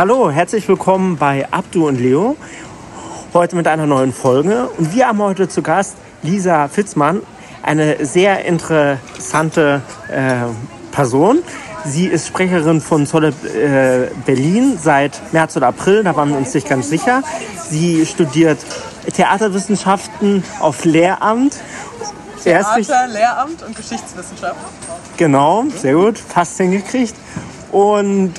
Hallo, herzlich willkommen bei Abdu und Leo. Heute mit einer neuen Folge. Und wir haben heute zu Gast Lisa Fitzmann, eine sehr interessante äh, Person. Sie ist Sprecherin von Zolle äh, Berlin seit März oder April, da waren wir uns nicht ganz sicher. Sie studiert Theaterwissenschaften auf Lehramt. Theater, Lehramt und Geschichtswissenschaft. Genau, sehr gut, fast hingekriegt. Und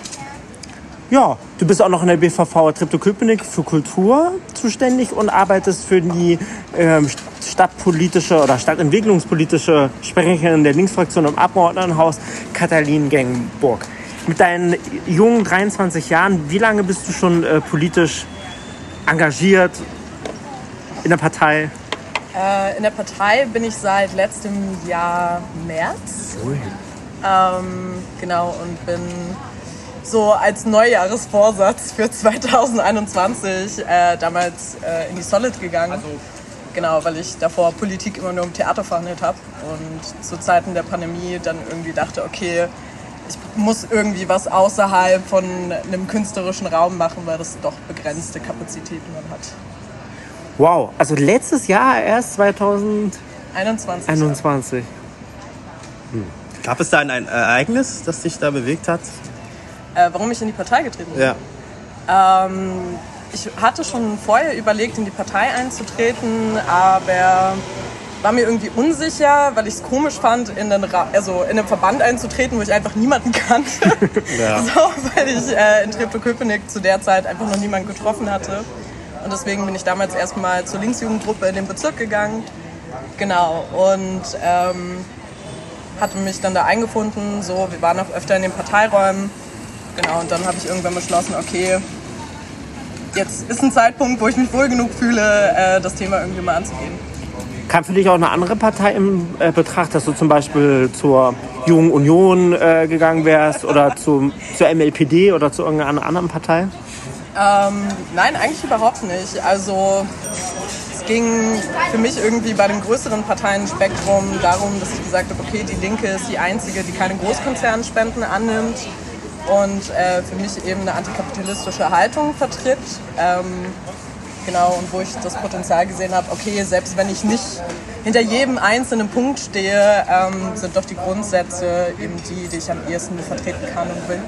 ja, du bist auch noch in der BVV Treptow-Köpenick für Kultur zuständig und arbeitest für die ähm, stadtpolitische oder stadtentwicklungspolitische Sprecherin der Linksfraktion im Abgeordnetenhaus, Katalin Gengburg. Mit deinen jungen 23 Jahren, wie lange bist du schon äh, politisch engagiert in der Partei? Äh, in der Partei bin ich seit letztem Jahr März. Ähm, genau, und bin so als Neujahresvorsatz für 2021 äh, damals äh, in die Solid gegangen. Also genau, weil ich davor Politik immer nur im Theater verhandelt habe und zu Zeiten der Pandemie dann irgendwie dachte, okay, ich muss irgendwie was außerhalb von einem künstlerischen Raum machen, weil das doch begrenzte Kapazitäten man hat. Wow, also letztes Jahr erst 2021. 21. Hm. Gab es da ein Ereignis, das dich da bewegt hat? Äh, warum ich in die Partei getreten bin? Ja. Ähm, ich hatte schon vorher überlegt, in die Partei einzutreten, aber war mir irgendwie unsicher, weil ich es komisch fand, in den also in einen Verband einzutreten, wo ich einfach niemanden kannte. ja. so, weil ich äh, in Treptow-Köpenick zu der Zeit einfach noch niemanden getroffen hatte. Und deswegen bin ich damals erstmal zur Linksjugendgruppe in den Bezirk gegangen. Genau. Und ähm, hatte mich dann da eingefunden. So, wir waren auch öfter in den Parteiräumen. Genau, und dann habe ich irgendwann beschlossen, okay, jetzt ist ein Zeitpunkt, wo ich mich wohl genug fühle, äh, das Thema irgendwie mal anzugehen. Kam für dich auch eine andere Partei im äh, Betracht, dass du zum Beispiel zur Jungen Union äh, gegangen wärst oder zum, zur MLPD oder zu irgendeiner anderen Partei? Ähm, nein, eigentlich überhaupt nicht. Also es ging für mich irgendwie bei dem größeren Parteienspektrum darum, dass ich gesagt habe, okay, die Linke ist die einzige, die keine Großkonzernspenden annimmt und äh, für mich eben eine antikapitalistische Haltung vertritt. Ähm, genau, und wo ich das Potenzial gesehen habe, okay, selbst wenn ich nicht hinter jedem einzelnen Punkt stehe, ähm, sind doch die Grundsätze eben die, die ich am ehesten vertreten kann und will.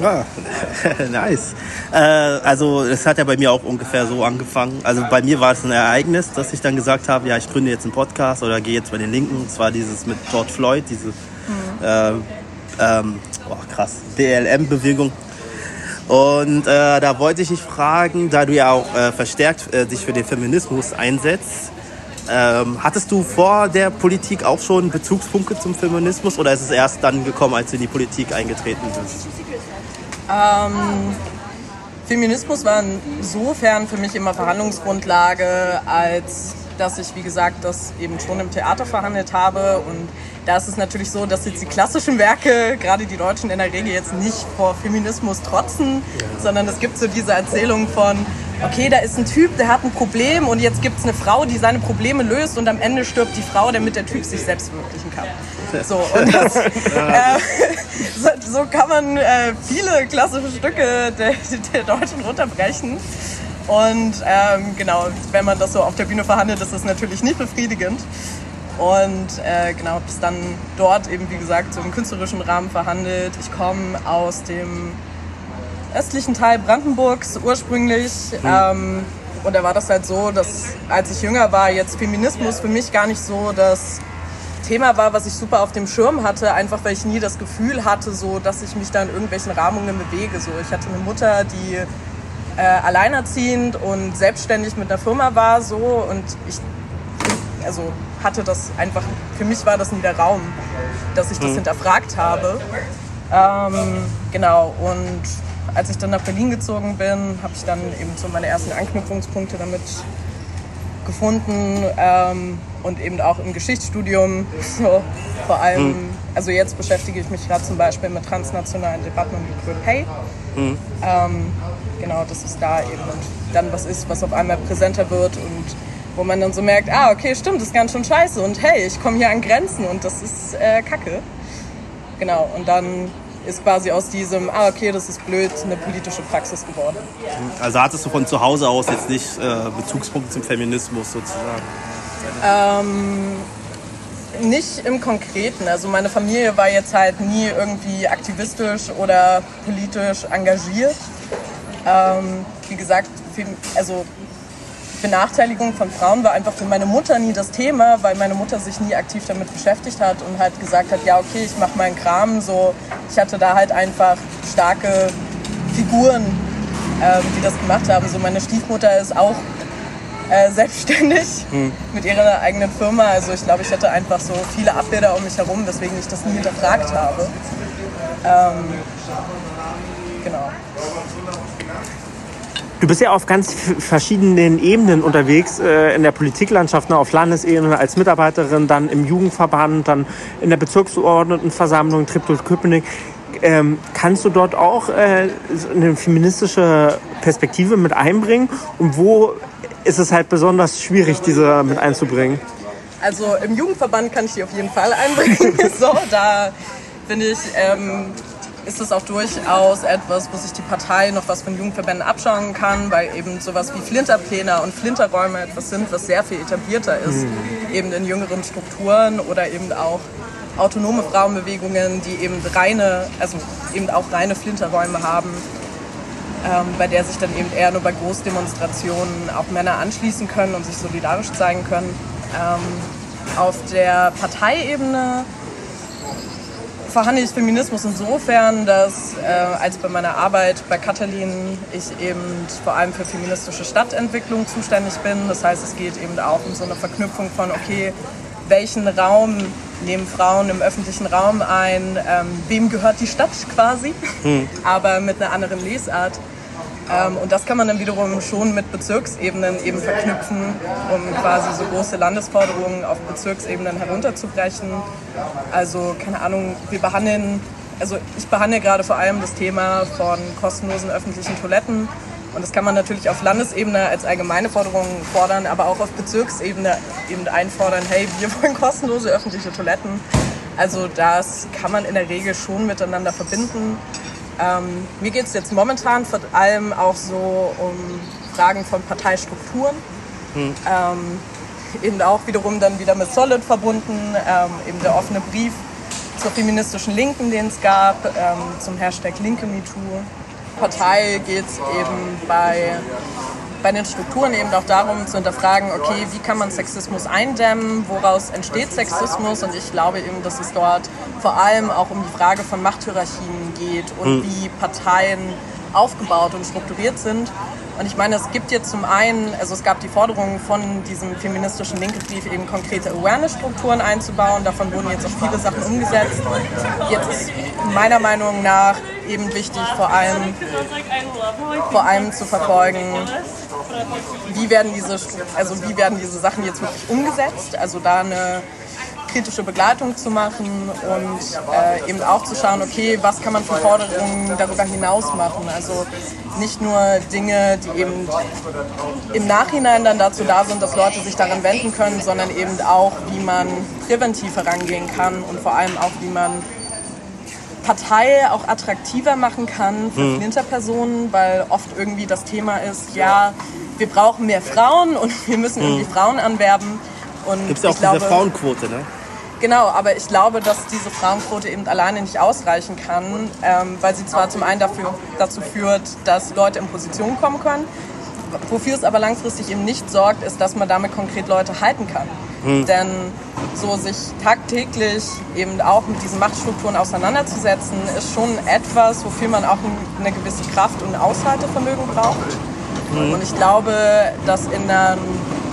Ja, nice. Äh, also es hat ja bei mir auch ungefähr so angefangen. Also bei mir war es ein Ereignis, dass ich dann gesagt habe, ja, ich gründe jetzt einen Podcast oder gehe jetzt bei den Linken. Und zwar dieses mit George Floyd, diese äh, ähm, oh, krass, BLM-Bewegung. Und äh, da wollte ich dich fragen, da du ja auch äh, verstärkt äh, dich für den Feminismus einsetzt, ähm, hattest du vor der Politik auch schon Bezugspunkte zum Feminismus oder ist es erst dann gekommen, als du in die Politik eingetreten bist? Ähm, Feminismus war insofern für mich immer Verhandlungsgrundlage, als dass ich, wie gesagt, das eben schon im Theater verhandelt habe und da ist es natürlich so, dass jetzt die klassischen Werke, gerade die Deutschen in der Regel jetzt nicht vor Feminismus trotzen, ja. sondern es gibt so diese Erzählung von, okay, da ist ein Typ, der hat ein Problem und jetzt gibt es eine Frau, die seine Probleme löst und am Ende stirbt die Frau, damit der Typ sich selbst verwirklichen kann. So, das, äh, so, so, kann man äh, viele klassische Stücke der, der Deutschen runterbrechen. Und ähm, genau, wenn man das so auf der Bühne verhandelt, ist das natürlich nicht befriedigend. Und äh, genau, habe es dann dort eben, wie gesagt, so im künstlerischen Rahmen verhandelt. Ich komme aus dem östlichen Teil Brandenburgs ursprünglich. Mhm. Ähm, und da war das halt so, dass als ich jünger war, jetzt Feminismus für mich gar nicht so das Thema war, was ich super auf dem Schirm hatte, einfach weil ich nie das Gefühl hatte, so, dass ich mich da in irgendwelchen Rahmungen bewege. So, ich hatte eine Mutter, die äh, alleinerziehend und selbstständig mit einer Firma war so und ich also hatte das einfach, für mich war das nie der Raum, dass ich das mhm. hinterfragt habe. Ähm, genau, und als ich dann nach Berlin gezogen bin, habe ich dann eben so meine ersten Anknüpfungspunkte damit gefunden ähm, und eben auch im Geschichtsstudium so vor allem, mhm. also jetzt beschäftige ich mich gerade zum Beispiel mit transnationalen Debatten um Equal Pay. Mhm. Ähm, genau, das ist da eben dann was ist, was auf einmal präsenter wird und wo man dann so merkt, ah, okay, stimmt, das ist ganz schön scheiße und hey, ich komme hier an Grenzen und das ist äh, Kacke. Genau, und dann ist quasi aus diesem, ah okay, das ist blöd, eine politische Praxis geworden. Also hattest du von zu Hause aus jetzt nicht äh, Bezugspunkte zum Feminismus sozusagen? Ähm, nicht im Konkreten. Also meine Familie war jetzt halt nie irgendwie aktivistisch oder politisch engagiert. Ähm, wie gesagt, also Benachteiligung von Frauen war einfach für meine Mutter nie das Thema, weil meine Mutter sich nie aktiv damit beschäftigt hat und halt gesagt hat, ja okay, ich mache meinen Kram. So, ich hatte da halt einfach starke Figuren, ähm, die das gemacht haben. So meine Stiefmutter ist auch äh, selbstständig hm. mit ihrer eigenen Firma. Also ich glaube, ich hatte einfach so viele Abbilder um mich herum, weswegen ich das nie hinterfragt habe. Ähm, genau. Du bist ja auf ganz verschiedenen Ebenen unterwegs, äh, in der Politiklandschaft, ne, auf Landesebene, als Mitarbeiterin, dann im Jugendverband, dann in der Bezirksverordnetenversammlung Treptow-Köpenick. Ähm, kannst du dort auch äh, eine feministische Perspektive mit einbringen? Und wo ist es halt besonders schwierig, diese mit einzubringen? Also im Jugendverband kann ich die auf jeden Fall einbringen. so, da bin ich ähm, ist es auch durchaus etwas, wo sich die Partei noch was von Jugendverbänden abschauen kann, weil eben sowas wie Flinterpläne und Flinterräume etwas sind, was sehr viel etablierter ist, mhm. eben in jüngeren Strukturen oder eben auch autonome Frauenbewegungen, die eben reine, also eben auch reine Flinterräume haben, ähm, bei der sich dann eben eher nur bei Großdemonstrationen auch Männer anschließen können und sich solidarisch zeigen können. Ähm, auf der Parteiebene verhandle ich Feminismus insofern, dass äh, als bei meiner Arbeit bei Katalin ich eben vor allem für feministische Stadtentwicklung zuständig bin. Das heißt, es geht eben auch um so eine Verknüpfung von, okay, welchen Raum nehmen Frauen im öffentlichen Raum ein, ähm, wem gehört die Stadt quasi, hm. aber mit einer anderen Lesart. Ähm, und das kann man dann wiederum schon mit Bezirksebenen eben verknüpfen, um quasi so große Landesforderungen auf Bezirksebenen herunterzubrechen. Also keine Ahnung, wir behandeln, also ich behandle gerade vor allem das Thema von kostenlosen öffentlichen Toiletten. Und das kann man natürlich auf Landesebene als allgemeine Forderung fordern, aber auch auf Bezirksebene eben einfordern, hey, wir wollen kostenlose öffentliche Toiletten. Also das kann man in der Regel schon miteinander verbinden. Ähm, mir geht es jetzt momentan vor allem auch so um Fragen von Parteistrukturen. Hm. Ähm, eben auch wiederum dann wieder mit Solid verbunden, ähm, eben der offene Brief zur feministischen Linken, den es gab, ähm, zum Hashtag Linke MeToo. Partei geht es eben bei bei den Strukturen eben auch darum zu hinterfragen, okay, wie kann man Sexismus eindämmen, woraus entsteht Sexismus und ich glaube eben, dass es dort vor allem auch um die Frage von Machthierarchien geht und mhm. wie Parteien aufgebaut und strukturiert sind. Und ich meine, es gibt jetzt zum einen, also es gab die Forderung von diesem feministischen Linkebrief eben konkrete Awareness-Strukturen einzubauen. Davon wurden jetzt auch viele Sachen umgesetzt. Jetzt ist meiner Meinung nach eben wichtig, vor allem, vor allem zu verfolgen, wie werden diese, also wie werden diese Sachen jetzt wirklich umgesetzt. Also da eine kritische Begleitung zu machen und äh, eben auch zu schauen, okay, was kann man für Forderungen darüber hinaus machen. Also nicht nur Dinge, die eben im Nachhinein dann dazu da sind, dass Leute sich daran wenden können, sondern eben auch, wie man präventiv herangehen kann und vor allem auch, wie man Partei auch attraktiver machen kann für mhm. Flinterpersonen, weil oft irgendwie das Thema ist, ja, wir brauchen mehr Frauen und wir müssen irgendwie mhm. Frauen anwerben. Gibt es auch diese Frauenquote, ne? Genau, aber ich glaube, dass diese Frauenquote eben alleine nicht ausreichen kann, ähm, weil sie zwar zum einen dafür, dazu führt, dass Leute in Position kommen können, wofür es aber langfristig eben nicht sorgt, ist, dass man damit konkret Leute halten kann. Hm. Denn so sich tagtäglich eben auch mit diesen Machtstrukturen auseinanderzusetzen, ist schon etwas, wofür man auch eine gewisse Kraft und Aushaltevermögen braucht. Hm. Und ich glaube, dass in, der,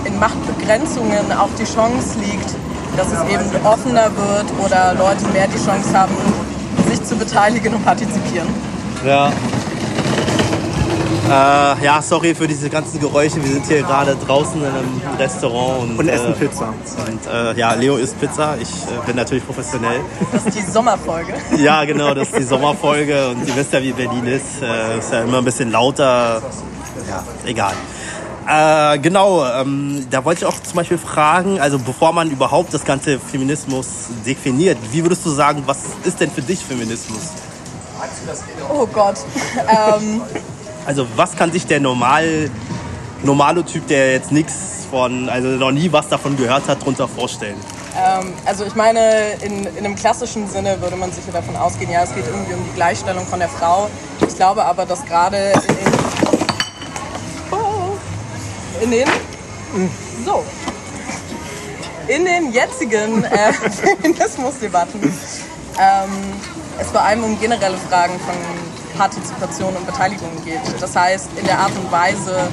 in Machtbegrenzungen auch die Chance liegt, dass es eben offener wird oder Leute mehr die Chance haben, sich zu beteiligen und partizipieren. Ja. Äh, ja, sorry für diese ganzen Geräusche. Wir sind hier gerade draußen in einem Restaurant und, und essen äh, Pizza. Und äh, ja, Leo isst Pizza. Ich äh, bin natürlich professionell. Das ist die Sommerfolge. ja, genau, das ist die Sommerfolge. Und ihr wisst ja, wie Berlin ist. Äh, ist ja immer ein bisschen lauter. Ja, egal. Äh, genau, ähm, da wollte ich auch zum Beispiel fragen, also bevor man überhaupt das ganze Feminismus definiert, wie würdest du sagen, was ist denn für dich Feminismus? Oh Gott. ähm, Also was kann sich der normal, normale Typ, der jetzt nichts von, also noch nie was davon gehört hat, darunter vorstellen? ähm, also ich meine, in, in einem klassischen Sinne würde man sicher davon ausgehen, ja, es geht irgendwie um die Gleichstellung von der Frau. Ich glaube aber, dass gerade in in den... So. In den jetzigen äh, Feminismusdebatten ähm, es vor allem um generelle Fragen von Partizipation und Beteiligung geht. Das heißt, in der Art und Weise,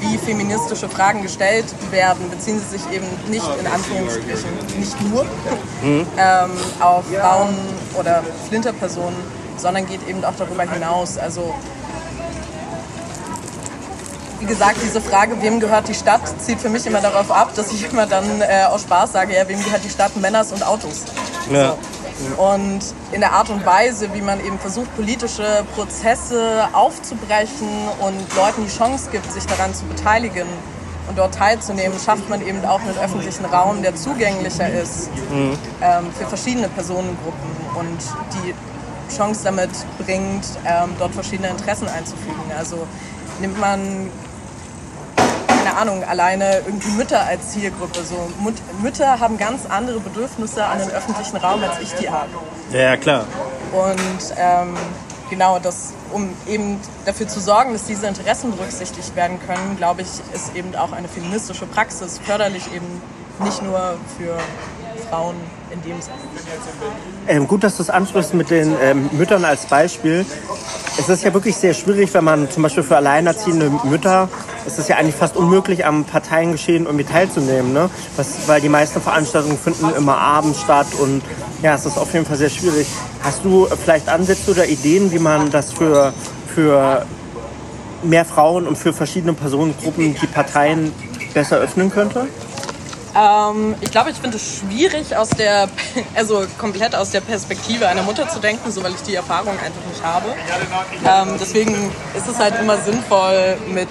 wie feministische Fragen gestellt werden, beziehen sie sich eben nicht in Anführungsstrichen, nicht nur ähm, auf Frauen oder Flinterpersonen, sondern geht eben auch darüber hinaus. Also wie gesagt, diese Frage, wem gehört die Stadt, zieht für mich immer darauf ab, dass ich immer dann äh, aus Spaß sage, ja, wem gehört die Stadt, Männers und Autos. Ja. Und in der Art und Weise, wie man eben versucht, politische Prozesse aufzubrechen und Leuten die Chance gibt, sich daran zu beteiligen und dort teilzunehmen, schafft man eben auch einen öffentlichen Raum, der zugänglicher ist ähm, für verschiedene Personengruppen und die Chance damit bringt, ähm, dort verschiedene Interessen einzufügen. Also nimmt man keine Ahnung, alleine irgendwie Mütter als Zielgruppe. So, Mut Mütter haben ganz andere Bedürfnisse an den öffentlichen Raum, als ich die habe. Ja, klar. Und ähm, genau, das, um eben dafür zu sorgen, dass diese Interessen berücksichtigt werden können, glaube ich, ist eben auch eine feministische Praxis förderlich eben nicht nur für Frauen in dem Sinne. Ähm, gut, dass du es ansprichst mit den ähm, Müttern als Beispiel. Es ist ja wirklich sehr schwierig, wenn man zum Beispiel für alleinerziehende Mütter, es ist ja eigentlich fast unmöglich, am Parteiengeschehen irgendwie teilzunehmen, ne? Was, weil die meisten Veranstaltungen finden immer abends statt und ja, es ist auf jeden Fall sehr schwierig. Hast du vielleicht Ansätze oder Ideen, wie man das für, für mehr Frauen und für verschiedene Personengruppen die Parteien besser öffnen könnte? Ähm, ich glaube, ich finde es schwierig, aus der, also komplett aus der Perspektive einer Mutter zu denken, so weil ich die Erfahrung einfach nicht habe. Ähm, deswegen ist es halt immer sinnvoll, mit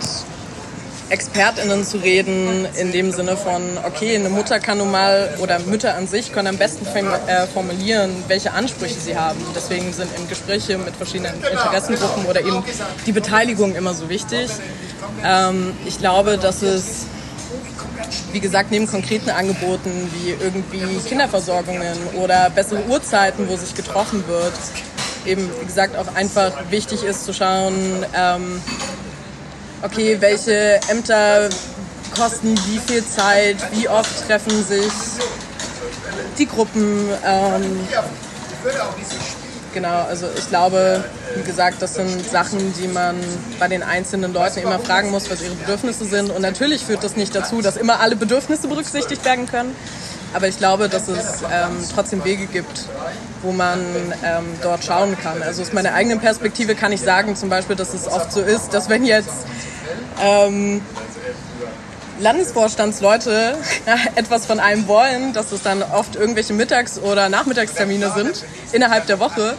ExpertInnen zu reden, in dem Sinne von, okay, eine Mutter kann nun mal, oder Mütter an sich können am besten äh, formulieren, welche Ansprüche sie haben. Deswegen sind in Gespräche mit verschiedenen Interessengruppen oder eben die Beteiligung immer so wichtig. Ähm, ich glaube, dass es wie gesagt, neben konkreten Angeboten wie irgendwie Kinderversorgungen oder bessere Uhrzeiten, wo sich getroffen wird, eben, wie gesagt, auch einfach wichtig ist zu schauen, ähm, okay, welche Ämter kosten wie viel Zeit, wie oft treffen sich die Gruppen. Ähm, genau, also ich glaube, wie gesagt, das sind Sachen, die man bei den einzelnen Leuten immer fragen muss, was ihre Bedürfnisse sind. Und natürlich führt das nicht dazu, dass immer alle Bedürfnisse berücksichtigt werden können. Aber ich glaube, dass es ähm, trotzdem Wege gibt, wo man ähm, dort schauen kann. Also aus meiner eigenen Perspektive kann ich sagen, zum Beispiel, dass es oft so ist, dass wenn jetzt ähm, Landesvorstandsleute etwas von einem wollen, dass es dann oft irgendwelche Mittags- oder Nachmittagstermine sind innerhalb der Woche,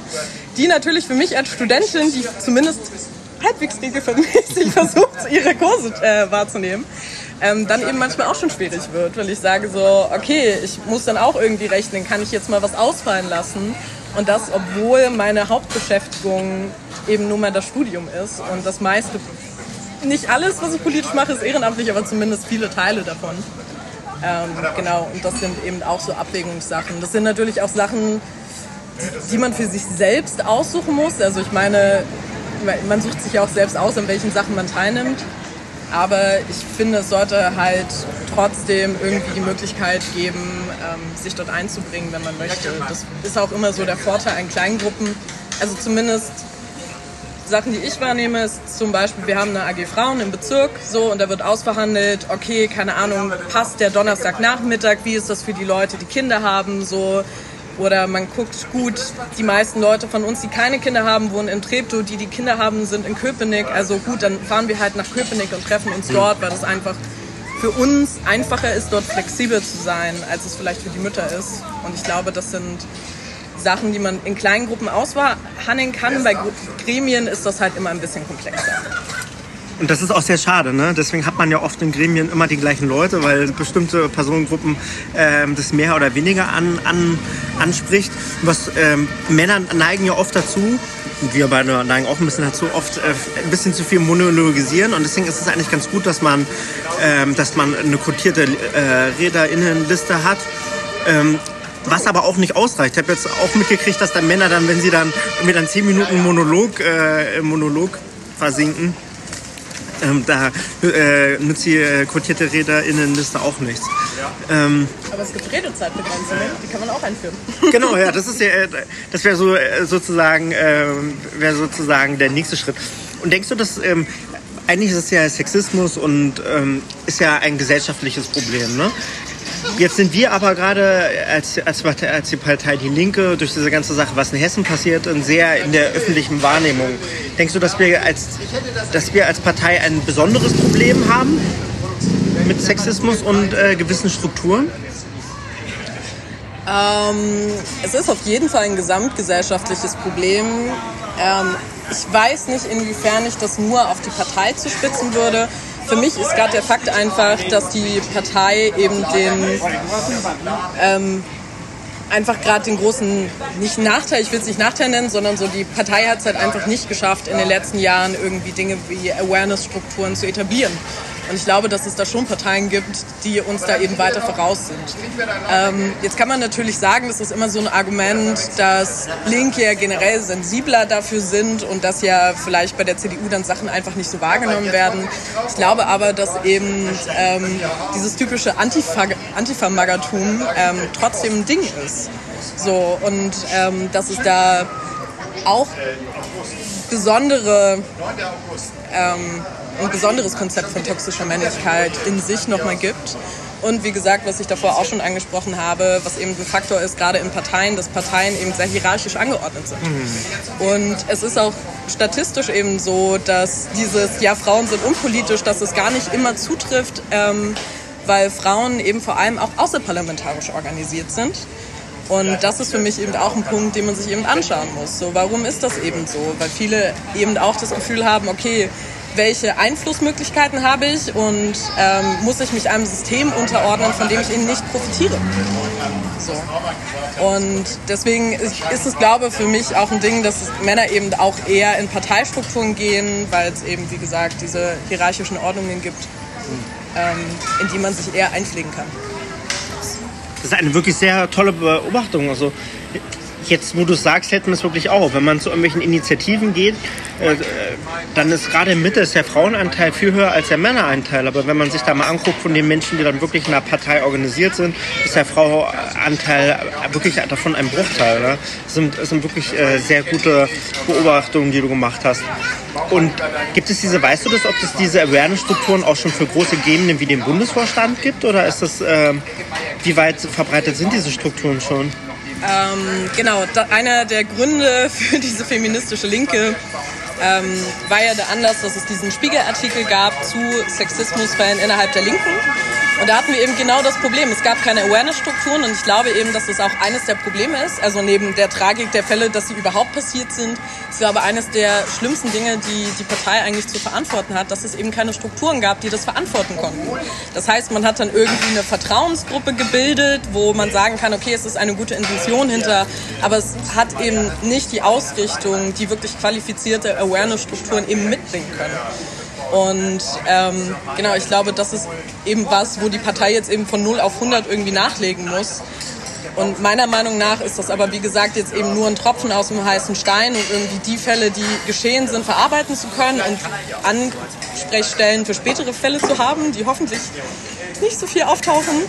die natürlich für mich als Studentin, die zumindest halbwegs regelmäßig versucht, ihre Kurse äh, wahrzunehmen, ähm, dann eben manchmal auch schon schwierig wird, weil ich sage so, okay, ich muss dann auch irgendwie rechnen, kann ich jetzt mal was ausfallen lassen? Und das, obwohl meine Hauptbeschäftigung eben nur mal das Studium ist und das meiste nicht alles, was ich politisch mache, ist ehrenamtlich, aber zumindest viele Teile davon. Ähm, genau, und das sind eben auch so Abwägungssachen. Das sind natürlich auch Sachen, die man für sich selbst aussuchen muss. Also ich meine, man sucht sich ja auch selbst aus, an welchen Sachen man teilnimmt. Aber ich finde, es sollte halt trotzdem irgendwie die Möglichkeit geben, ähm, sich dort einzubringen, wenn man möchte. Das ist auch immer so der Vorteil an Kleingruppen. Also zumindest Sachen, die ich wahrnehme, ist zum Beispiel, wir haben eine AG Frauen im Bezirk, so, und da wird ausverhandelt, okay, keine Ahnung, passt der Donnerstagnachmittag, wie ist das für die Leute, die Kinder haben, so. Oder man guckt gut, die meisten Leute von uns, die keine Kinder haben, wohnen in Treptow, die die Kinder haben, sind in Köpenick. Also gut, dann fahren wir halt nach Köpenick und treffen uns dort, weil das einfach für uns einfacher ist, dort flexibel zu sein, als es vielleicht für die Mütter ist. Und ich glaube, das sind Sachen, die man in kleinen Gruppen aushandeln kann. Bei Gremien ist das halt immer ein bisschen komplexer. Und das ist auch sehr schade, ne? Deswegen hat man ja oft in Gremien immer die gleichen Leute, weil bestimmte Personengruppen ähm, das mehr oder weniger an, an, anspricht. Was ähm, Männer neigen ja oft dazu, wir beide neigen auch ein bisschen dazu, oft äh, ein bisschen zu viel monologisieren. Und deswegen ist es eigentlich ganz gut, dass man, ähm, dass man eine quotierte äh, Rederinnenliste hat. Ähm, was aber auch nicht ausreicht. Ich habe jetzt auch mitgekriegt, dass dann Männer dann, wenn sie dann mit einem 10 Minuten Monolog, äh, Monolog versinken, ähm, da äh, nützt die äh, quotierte RäderInnenliste auch nichts. Ähm, Aber es gibt Redezeitbegrenzungen, die kann man auch einführen. Genau, ja, das ist ja, äh, das wäre so äh, sozusagen, äh, wäre sozusagen der nächste Schritt. Und denkst du, dass ähm, eigentlich ist es ja Sexismus und ähm, ist ja ein gesellschaftliches Problem, ne? Jetzt sind wir aber gerade als, als, als die Partei Die Linke durch diese ganze Sache, was in Hessen passiert, sehr in der öffentlichen Wahrnehmung. Denkst du, dass wir als, dass wir als Partei ein besonderes Problem haben mit Sexismus und äh, gewissen Strukturen? Ähm, es ist auf jeden Fall ein gesamtgesellschaftliches Problem. Ähm, ich weiß nicht, inwiefern ich das nur auf die Partei zuspitzen würde für mich ist gerade der Fakt einfach, dass die Partei eben den ähm, einfach gerade den großen, nicht Nachteil, ich will es nicht Nachteil nennen, sondern so die Partei hat es halt einfach nicht geschafft, in den letzten Jahren irgendwie Dinge wie Awareness-Strukturen zu etablieren. Und ich glaube, dass es da schon Parteien gibt, die uns da eben weiter voraus sind. Ähm, jetzt kann man natürlich sagen, das ist immer so ein Argument, dass Linke ja generell sensibler dafür sind und dass ja vielleicht bei der CDU dann Sachen einfach nicht so wahrgenommen werden. Ich glaube aber, dass eben ähm, dieses typische Antifa-Magatum ähm, trotzdem ein Ding ist. So, und ähm, dass es da auch besondere ähm, ein besonderes Konzept von toxischer Männlichkeit in sich nochmal gibt. Und wie gesagt, was ich davor auch schon angesprochen habe, was eben ein Faktor ist, gerade in Parteien, dass Parteien eben sehr hierarchisch angeordnet sind. Mhm. Und es ist auch statistisch eben so, dass dieses, ja, Frauen sind unpolitisch, dass es gar nicht immer zutrifft, ähm, weil Frauen eben vor allem auch außerparlamentarisch organisiert sind. Und das ist für mich eben auch ein Punkt, den man sich eben anschauen muss. So, warum ist das eben so? Weil viele eben auch das Gefühl haben, okay, welche Einflussmöglichkeiten habe ich und ähm, muss ich mich einem System unterordnen, von dem ich eben nicht profitiere. So. Und deswegen ist, es, glaube ich, für mich auch ein Ding, dass Männer eben auch eher in Parteistrukturen gehen, weil es eben, wie gesagt, diese hierarchischen Ordnungen gibt, ähm, in die man sich eher einpflegen kann. Das ist eine wirklich sehr tolle Beobachtung. Also jetzt, wo du sagst, hätten wir es wirklich auch. Wenn man zu irgendwelchen Initiativen geht, äh, dann ist gerade in Mitte ist der Frauenanteil viel höher als der Männeranteil. Aber wenn man sich da mal anguckt von den Menschen, die dann wirklich in einer Partei organisiert sind, ist der Frauenanteil wirklich davon ein Bruchteil. Ne? Das, sind, das sind wirklich äh, sehr gute Beobachtungen, die du gemacht hast. Und gibt es diese, weißt du das, ob es diese Awareness-Strukturen auch schon für große Gremien wie den Bundesvorstand gibt? Oder ist das, äh, wie weit verbreitet sind diese Strukturen schon? Ähm, genau, da, einer der Gründe für diese feministische Linke ähm, war ja der Anlass, dass es diesen Spiegelartikel gab zu Sexismusfällen innerhalb der Linken. Und da hatten wir eben genau das Problem. Es gab keine Awareness-Strukturen und ich glaube eben, dass das auch eines der Probleme ist. Also neben der Tragik der Fälle, dass sie überhaupt passiert sind, ist glaube eines der schlimmsten Dinge, die die Partei eigentlich zu verantworten hat, dass es eben keine Strukturen gab, die das verantworten konnten. Das heißt, man hat dann irgendwie eine Vertrauensgruppe gebildet, wo man sagen kann, okay, es ist eine gute Intention hinter, aber es hat eben nicht die Ausrichtung, die wirklich qualifizierte Awareness-Strukturen eben mitbringen können. Und ähm, genau, ich glaube, das ist eben was, wo die Partei jetzt eben von 0 auf 100 irgendwie nachlegen muss. Und meiner Meinung nach ist das aber, wie gesagt, jetzt eben nur ein Tropfen aus dem heißen Stein und irgendwie die Fälle, die geschehen sind, verarbeiten zu können und Ansprechstellen für spätere Fälle zu haben, die hoffentlich nicht so viel auftauchen.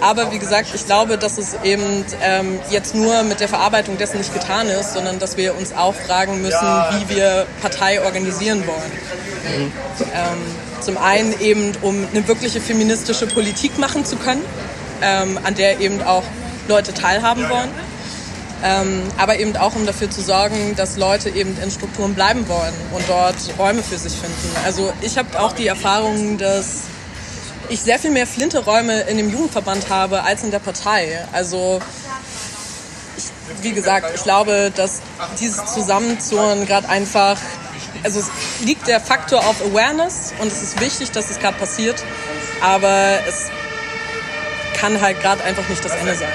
Aber wie gesagt, ich glaube, dass es eben ähm, jetzt nur mit der Verarbeitung dessen nicht getan ist, sondern dass wir uns auch fragen müssen, wie wir Partei organisieren wollen. Mhm. Ähm, zum einen eben, um eine wirkliche feministische Politik machen zu können, ähm, an der eben auch Leute teilhaben wollen. Ähm, aber eben auch, um dafür zu sorgen, dass Leute eben in Strukturen bleiben wollen und dort Räume für sich finden. Also ich habe auch die Erfahrung, dass ich sehr viel mehr Flinte-Räume in dem Jugendverband habe als in der Partei. Also ich, wie gesagt, ich glaube, dass dieses Zusammenzurren gerade einfach also es liegt der Faktor auf Awareness und es ist wichtig, dass es gerade passiert, aber es kann halt gerade einfach nicht das Ende sein.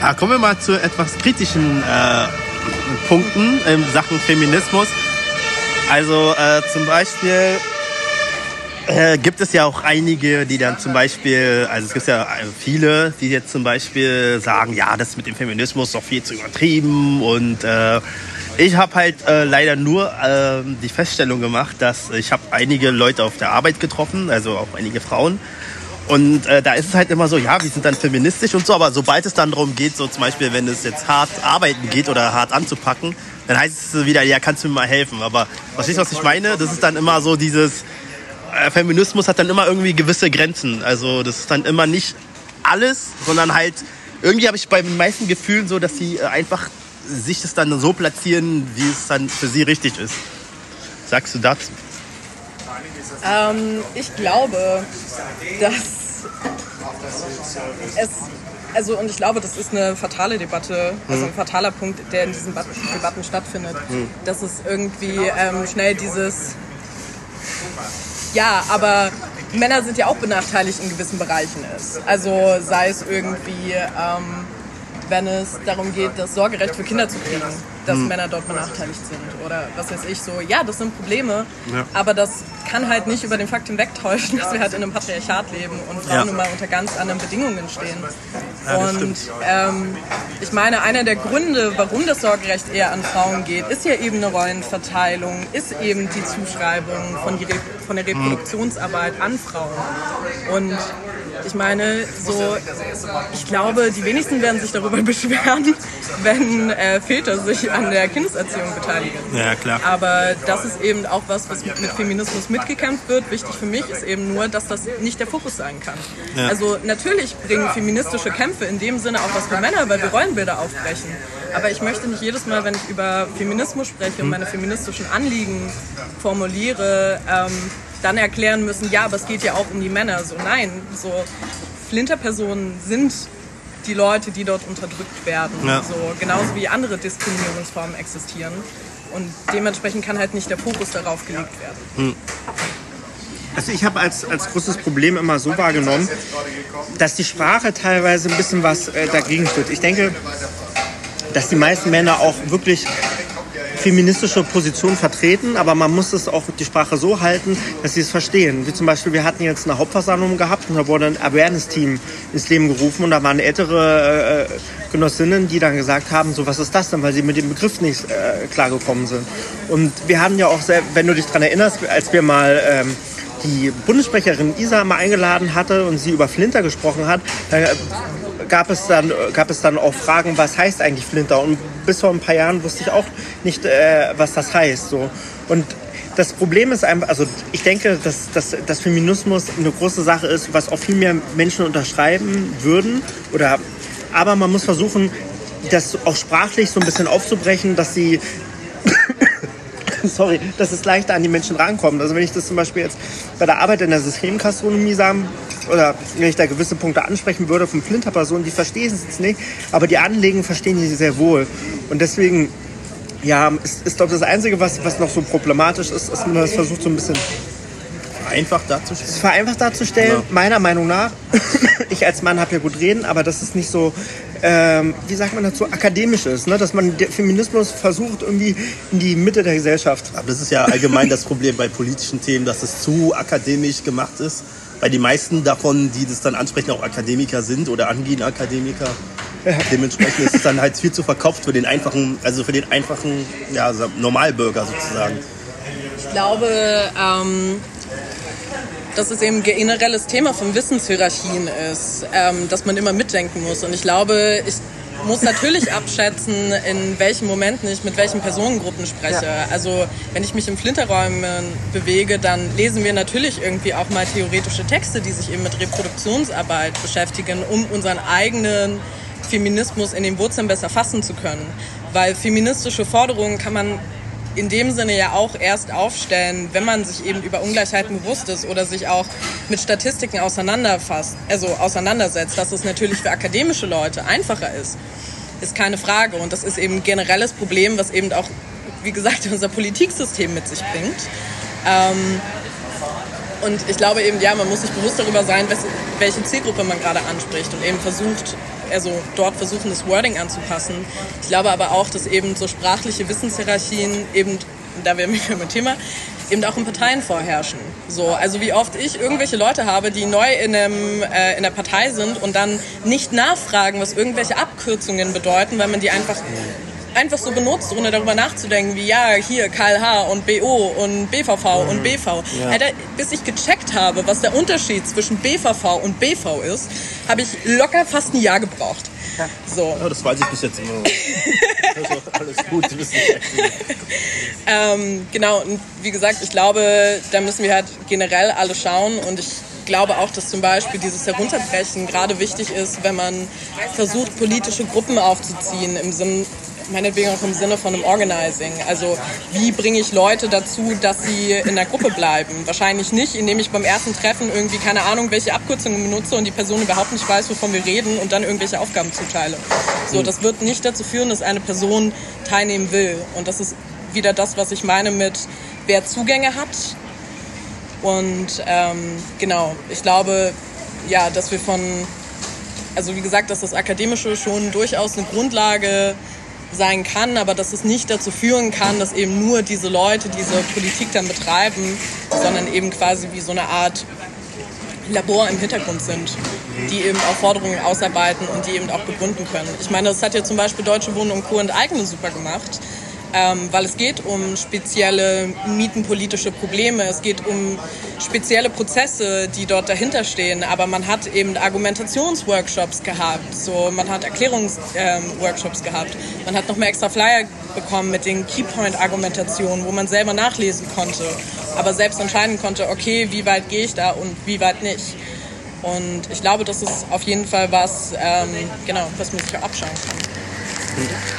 Ja, kommen wir mal zu etwas kritischen äh, Punkten in Sachen Feminismus. Also äh, zum Beispiel äh, gibt es ja auch einige, die dann zum Beispiel, also es gibt ja viele, die jetzt zum Beispiel sagen, ja, das mit dem Feminismus ist doch viel zu übertrieben und äh, ich habe halt äh, leider nur äh, die Feststellung gemacht, dass ich habe einige Leute auf der Arbeit getroffen, also auch einige Frauen. Und äh, da ist es halt immer so, ja, wir sind dann feministisch und so, aber sobald es dann darum geht, so zum Beispiel, wenn es jetzt hart arbeiten geht oder hart anzupacken, dann heißt es wieder, ja, kannst du mir mal helfen. Aber verstehst du, was ich meine? Das ist dann immer so dieses, äh, Feminismus hat dann immer irgendwie gewisse Grenzen. Also das ist dann immer nicht alles, sondern halt, irgendwie habe ich bei den meisten Gefühlen so, dass sie äh, einfach sich das dann so platzieren, wie es dann für sie richtig ist. Sagst du dazu? Ähm, ich glaube, dass es, also und ich glaube, das ist eine fatale Debatte, also ein fataler Punkt, der in diesen Debatten stattfindet, dass es irgendwie ähm, schnell dieses, ja, aber Männer sind ja auch benachteiligt in gewissen Bereichen. Ist. Also sei es irgendwie, ähm, wenn es darum geht, das Sorgerecht für Kinder zu kriegen, dass Männer dort benachteiligt sind oder was weiß ich so. Ja, das sind Probleme, Ja. aber das kann halt nicht über den Fakt hinwegtäuschen, dass wir halt in einem Patriarchat leben und Frauen Ja. nun mal unter ganz anderen Bedingungen stehen. Ja, und ähm, ich meine, einer der Gründe, warum das Sorgerecht eher an Frauen geht, ist ja eben eine Rollenverteilung, ist eben die Zuschreibung von, die Re von der Reproduktionsarbeit an Frauen. Und ich meine, so, ich glaube, die wenigsten werden sich darüber beschweren, wenn äh, Väter sich an der Kindeserziehung beteiligen. Ja, klar. Aber das ist eben auch was, was mit mit Feminismus mitgekämpft wird. Wichtig für mich ist eben nur, dass das nicht der Fokus sein kann. Ja. Also natürlich bringen feministische Kämpfe in dem Sinne auch was für Männer, weil wir Rollenbilder aufbrechen. Aber ich möchte nicht jedes Mal, wenn ich über Feminismus spreche und meine feministischen Anliegen formuliere, ähm, dann erklären müssen, ja, aber es geht ja auch um die Männer. So nein, so Flinterpersonen sind die Leute, die dort unterdrückt werden. Ja. So, genauso wie andere Diskriminierungsformen existieren. Und dementsprechend kann halt nicht der Fokus darauf gelegt werden. Also ich habe als, als großes Problem immer so wahrgenommen, dass die Sprache teilweise ein bisschen was äh, dagegen steht. Ich denke, dass die meisten Männer auch wirklich feministische Positionen vertreten, aber man muss es auch die Sprache so halten, dass sie es verstehen. Wie zum Beispiel, wir hatten jetzt eine Hauptversammlung gehabt und da wurde ein Awareness-Team ins Leben gerufen und da waren ältere äh, Genossinnen, die dann gesagt haben, so was ist das denn, weil sie mit dem Begriff nicht äh, klargekommen sind. Und wir haben ja auch, sehr, wenn du dich daran erinnerst, als wir mal ähm, die Bundessprecherin Isa mal eingeladen hatte und sie über Flinter gesprochen hat, da gab es dann, gab es dann auch Fragen, was heißt eigentlich Flinter? Und bis vor ein paar Jahren wusste ich auch nicht, äh, was das heißt. So. Und das Problem ist einfach, also ich denke, dass, dass, dass Feminismus eine große Sache ist, was auch viel mehr Menschen unterschreiben würden. Oder, aber man muss versuchen, das auch sprachlich so ein bisschen aufzubrechen, dass sie sorry, dass es leichter an die Menschen rankommt. Also wenn ich das zum Beispiel jetzt bei der Arbeit in der Systemgastronomie sagen, oder wenn ich da gewisse Punkte ansprechen würde von Flinterpersonen, die verstehen es nicht, aber die Anliegen verstehen die sehr wohl. Und deswegen, ja, ist, ist glaube das Einzige, was, was noch so problematisch ist, ist, man das versucht so ein bisschen Einfach darzustellen. vereinfacht darzustellen, Ja. meiner Meinung nach. ich als Mann habe ja gut reden, aber das ist nicht so, ähm, wie sagt man dazu, akademisch ist. Ne? Dass man Feminismus versucht, irgendwie in die Mitte der Gesellschaft Aber das ist ja allgemein das Problem bei politischen Themen, dass es zu akademisch gemacht ist. Weil die meisten davon, die das dann ansprechen, auch Akademiker sind oder angehende Akademiker. Dementsprechend ist es dann halt viel zu verkauft für den einfachen, also für den einfachen ja, so- Normalbürger sozusagen. Ich glaube, ähm, dass es eben ein generelles Thema von Wissenshierarchien ist, ähm, dass man immer mitdenken muss. Und ich glaube, ich muss natürlich abschätzen, in welchen Momenten ich mit welchen Personengruppen spreche. Also wenn ich mich im Flinterräumen bewege, dann lesen wir natürlich irgendwie auch mal theoretische Texte, die sich eben mit Reproduktionsarbeit beschäftigen, um unseren eigenen Feminismus in den Wurzeln besser fassen zu können. Weil feministische Forderungen kann man in dem Sinne ja auch erst aufstellen, wenn man sich eben über Ungleichheiten bewusst ist oder sich auch mit Statistiken auseinanderfasst, also auseinandersetzt, dass es natürlich für akademische Leute einfacher ist, ist keine Frage. Und das ist eben ein generelles Problem, was eben auch wie gesagt, unser Politiksystem mit sich bringt. Ähm, und ich glaube eben, ja, man muss sich bewusst darüber sein, welche Zielgruppe man gerade anspricht und eben versucht, also dort versuchen, das Wording anzupassen. Ich glaube aber auch, dass eben so sprachliche Wissenshierarchien eben, da wäre wir mit Thema, eben auch in Parteien vorherrschen. So, also wie oft ich irgendwelche Leute habe, die neu in, einem, äh, in der Partei sind und dann nicht nachfragen, was irgendwelche Abkürzungen bedeuten, weil man die einfach einfach so benutzt, ohne darüber nachzudenken, wie ja, hier KLH und BO und BVV mhm. und BV. Ja. Alter, bis ich gecheckt habe, was der Unterschied zwischen BVV und BV ist, habe ich locker fast ein Jahr gebraucht. So. Ja, das weiß ich bis jetzt immer. das ist alles gut. ähm, genau, und wie gesagt, ich glaube, da müssen wir halt generell alle schauen und ich glaube auch, dass zum Beispiel dieses Herunterbrechen gerade wichtig ist, wenn man versucht, politische Gruppen aufzuziehen, im Sinne meinetwegen auch im Sinne von einem Organizing. Also wie bringe ich Leute dazu, dass sie in der Gruppe bleiben? Wahrscheinlich nicht, indem ich beim ersten Treffen irgendwie keine Ahnung, welche Abkürzungen benutze und die Person überhaupt nicht weiß, wovon wir reden und dann irgendwelche Aufgaben zuteile. So, hm. das wird nicht dazu führen, dass eine Person teilnehmen will. Und das ist wieder das, was ich meine mit, wer Zugänge hat. Und ähm, genau, ich glaube, ja, dass wir von, also wie gesagt, dass das Akademische schon durchaus eine Grundlage sein kann, aber dass es nicht dazu führen kann, dass eben nur diese Leute diese Politik dann betreiben, sondern eben quasi wie so eine Art Labor im Hintergrund sind, die eben auch Forderungen ausarbeiten und die eben auch begründen können. Ich meine, das hat ja zum Beispiel Deutsche Wohnen und Co. enteignen super gemacht ähm, weil es geht um spezielle mietenpolitische Probleme, es geht um spezielle Prozesse, die dort dahinter stehen, aber man hat eben Argumentationsworkshops gehabt, so man hat Erklärungsworkshops ähm, gehabt, man hat noch mehr extra Flyer bekommen mit den Keypoint-Argumentationen, wo man selber nachlesen konnte, aber selbst entscheiden konnte, okay, wie weit gehe ich da und wie weit nicht. Und ich glaube, das ist auf jeden Fall was, ähm, genau, was man sich abschauen kann.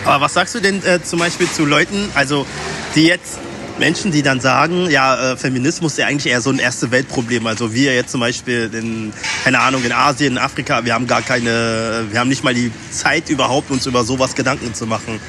Aber was sagst du denn äh, zum Beispiel zu Leuten, also die jetzt Menschen, die dann sagen, ja, äh, Feminismus ist ja eigentlich eher so ein erste Weltproblem. Also wir jetzt zum Beispiel in, keine Ahnung, in Asien, in Afrika, wir haben gar keine, wir haben nicht mal die Zeit überhaupt, uns über sowas Gedanken zu machen.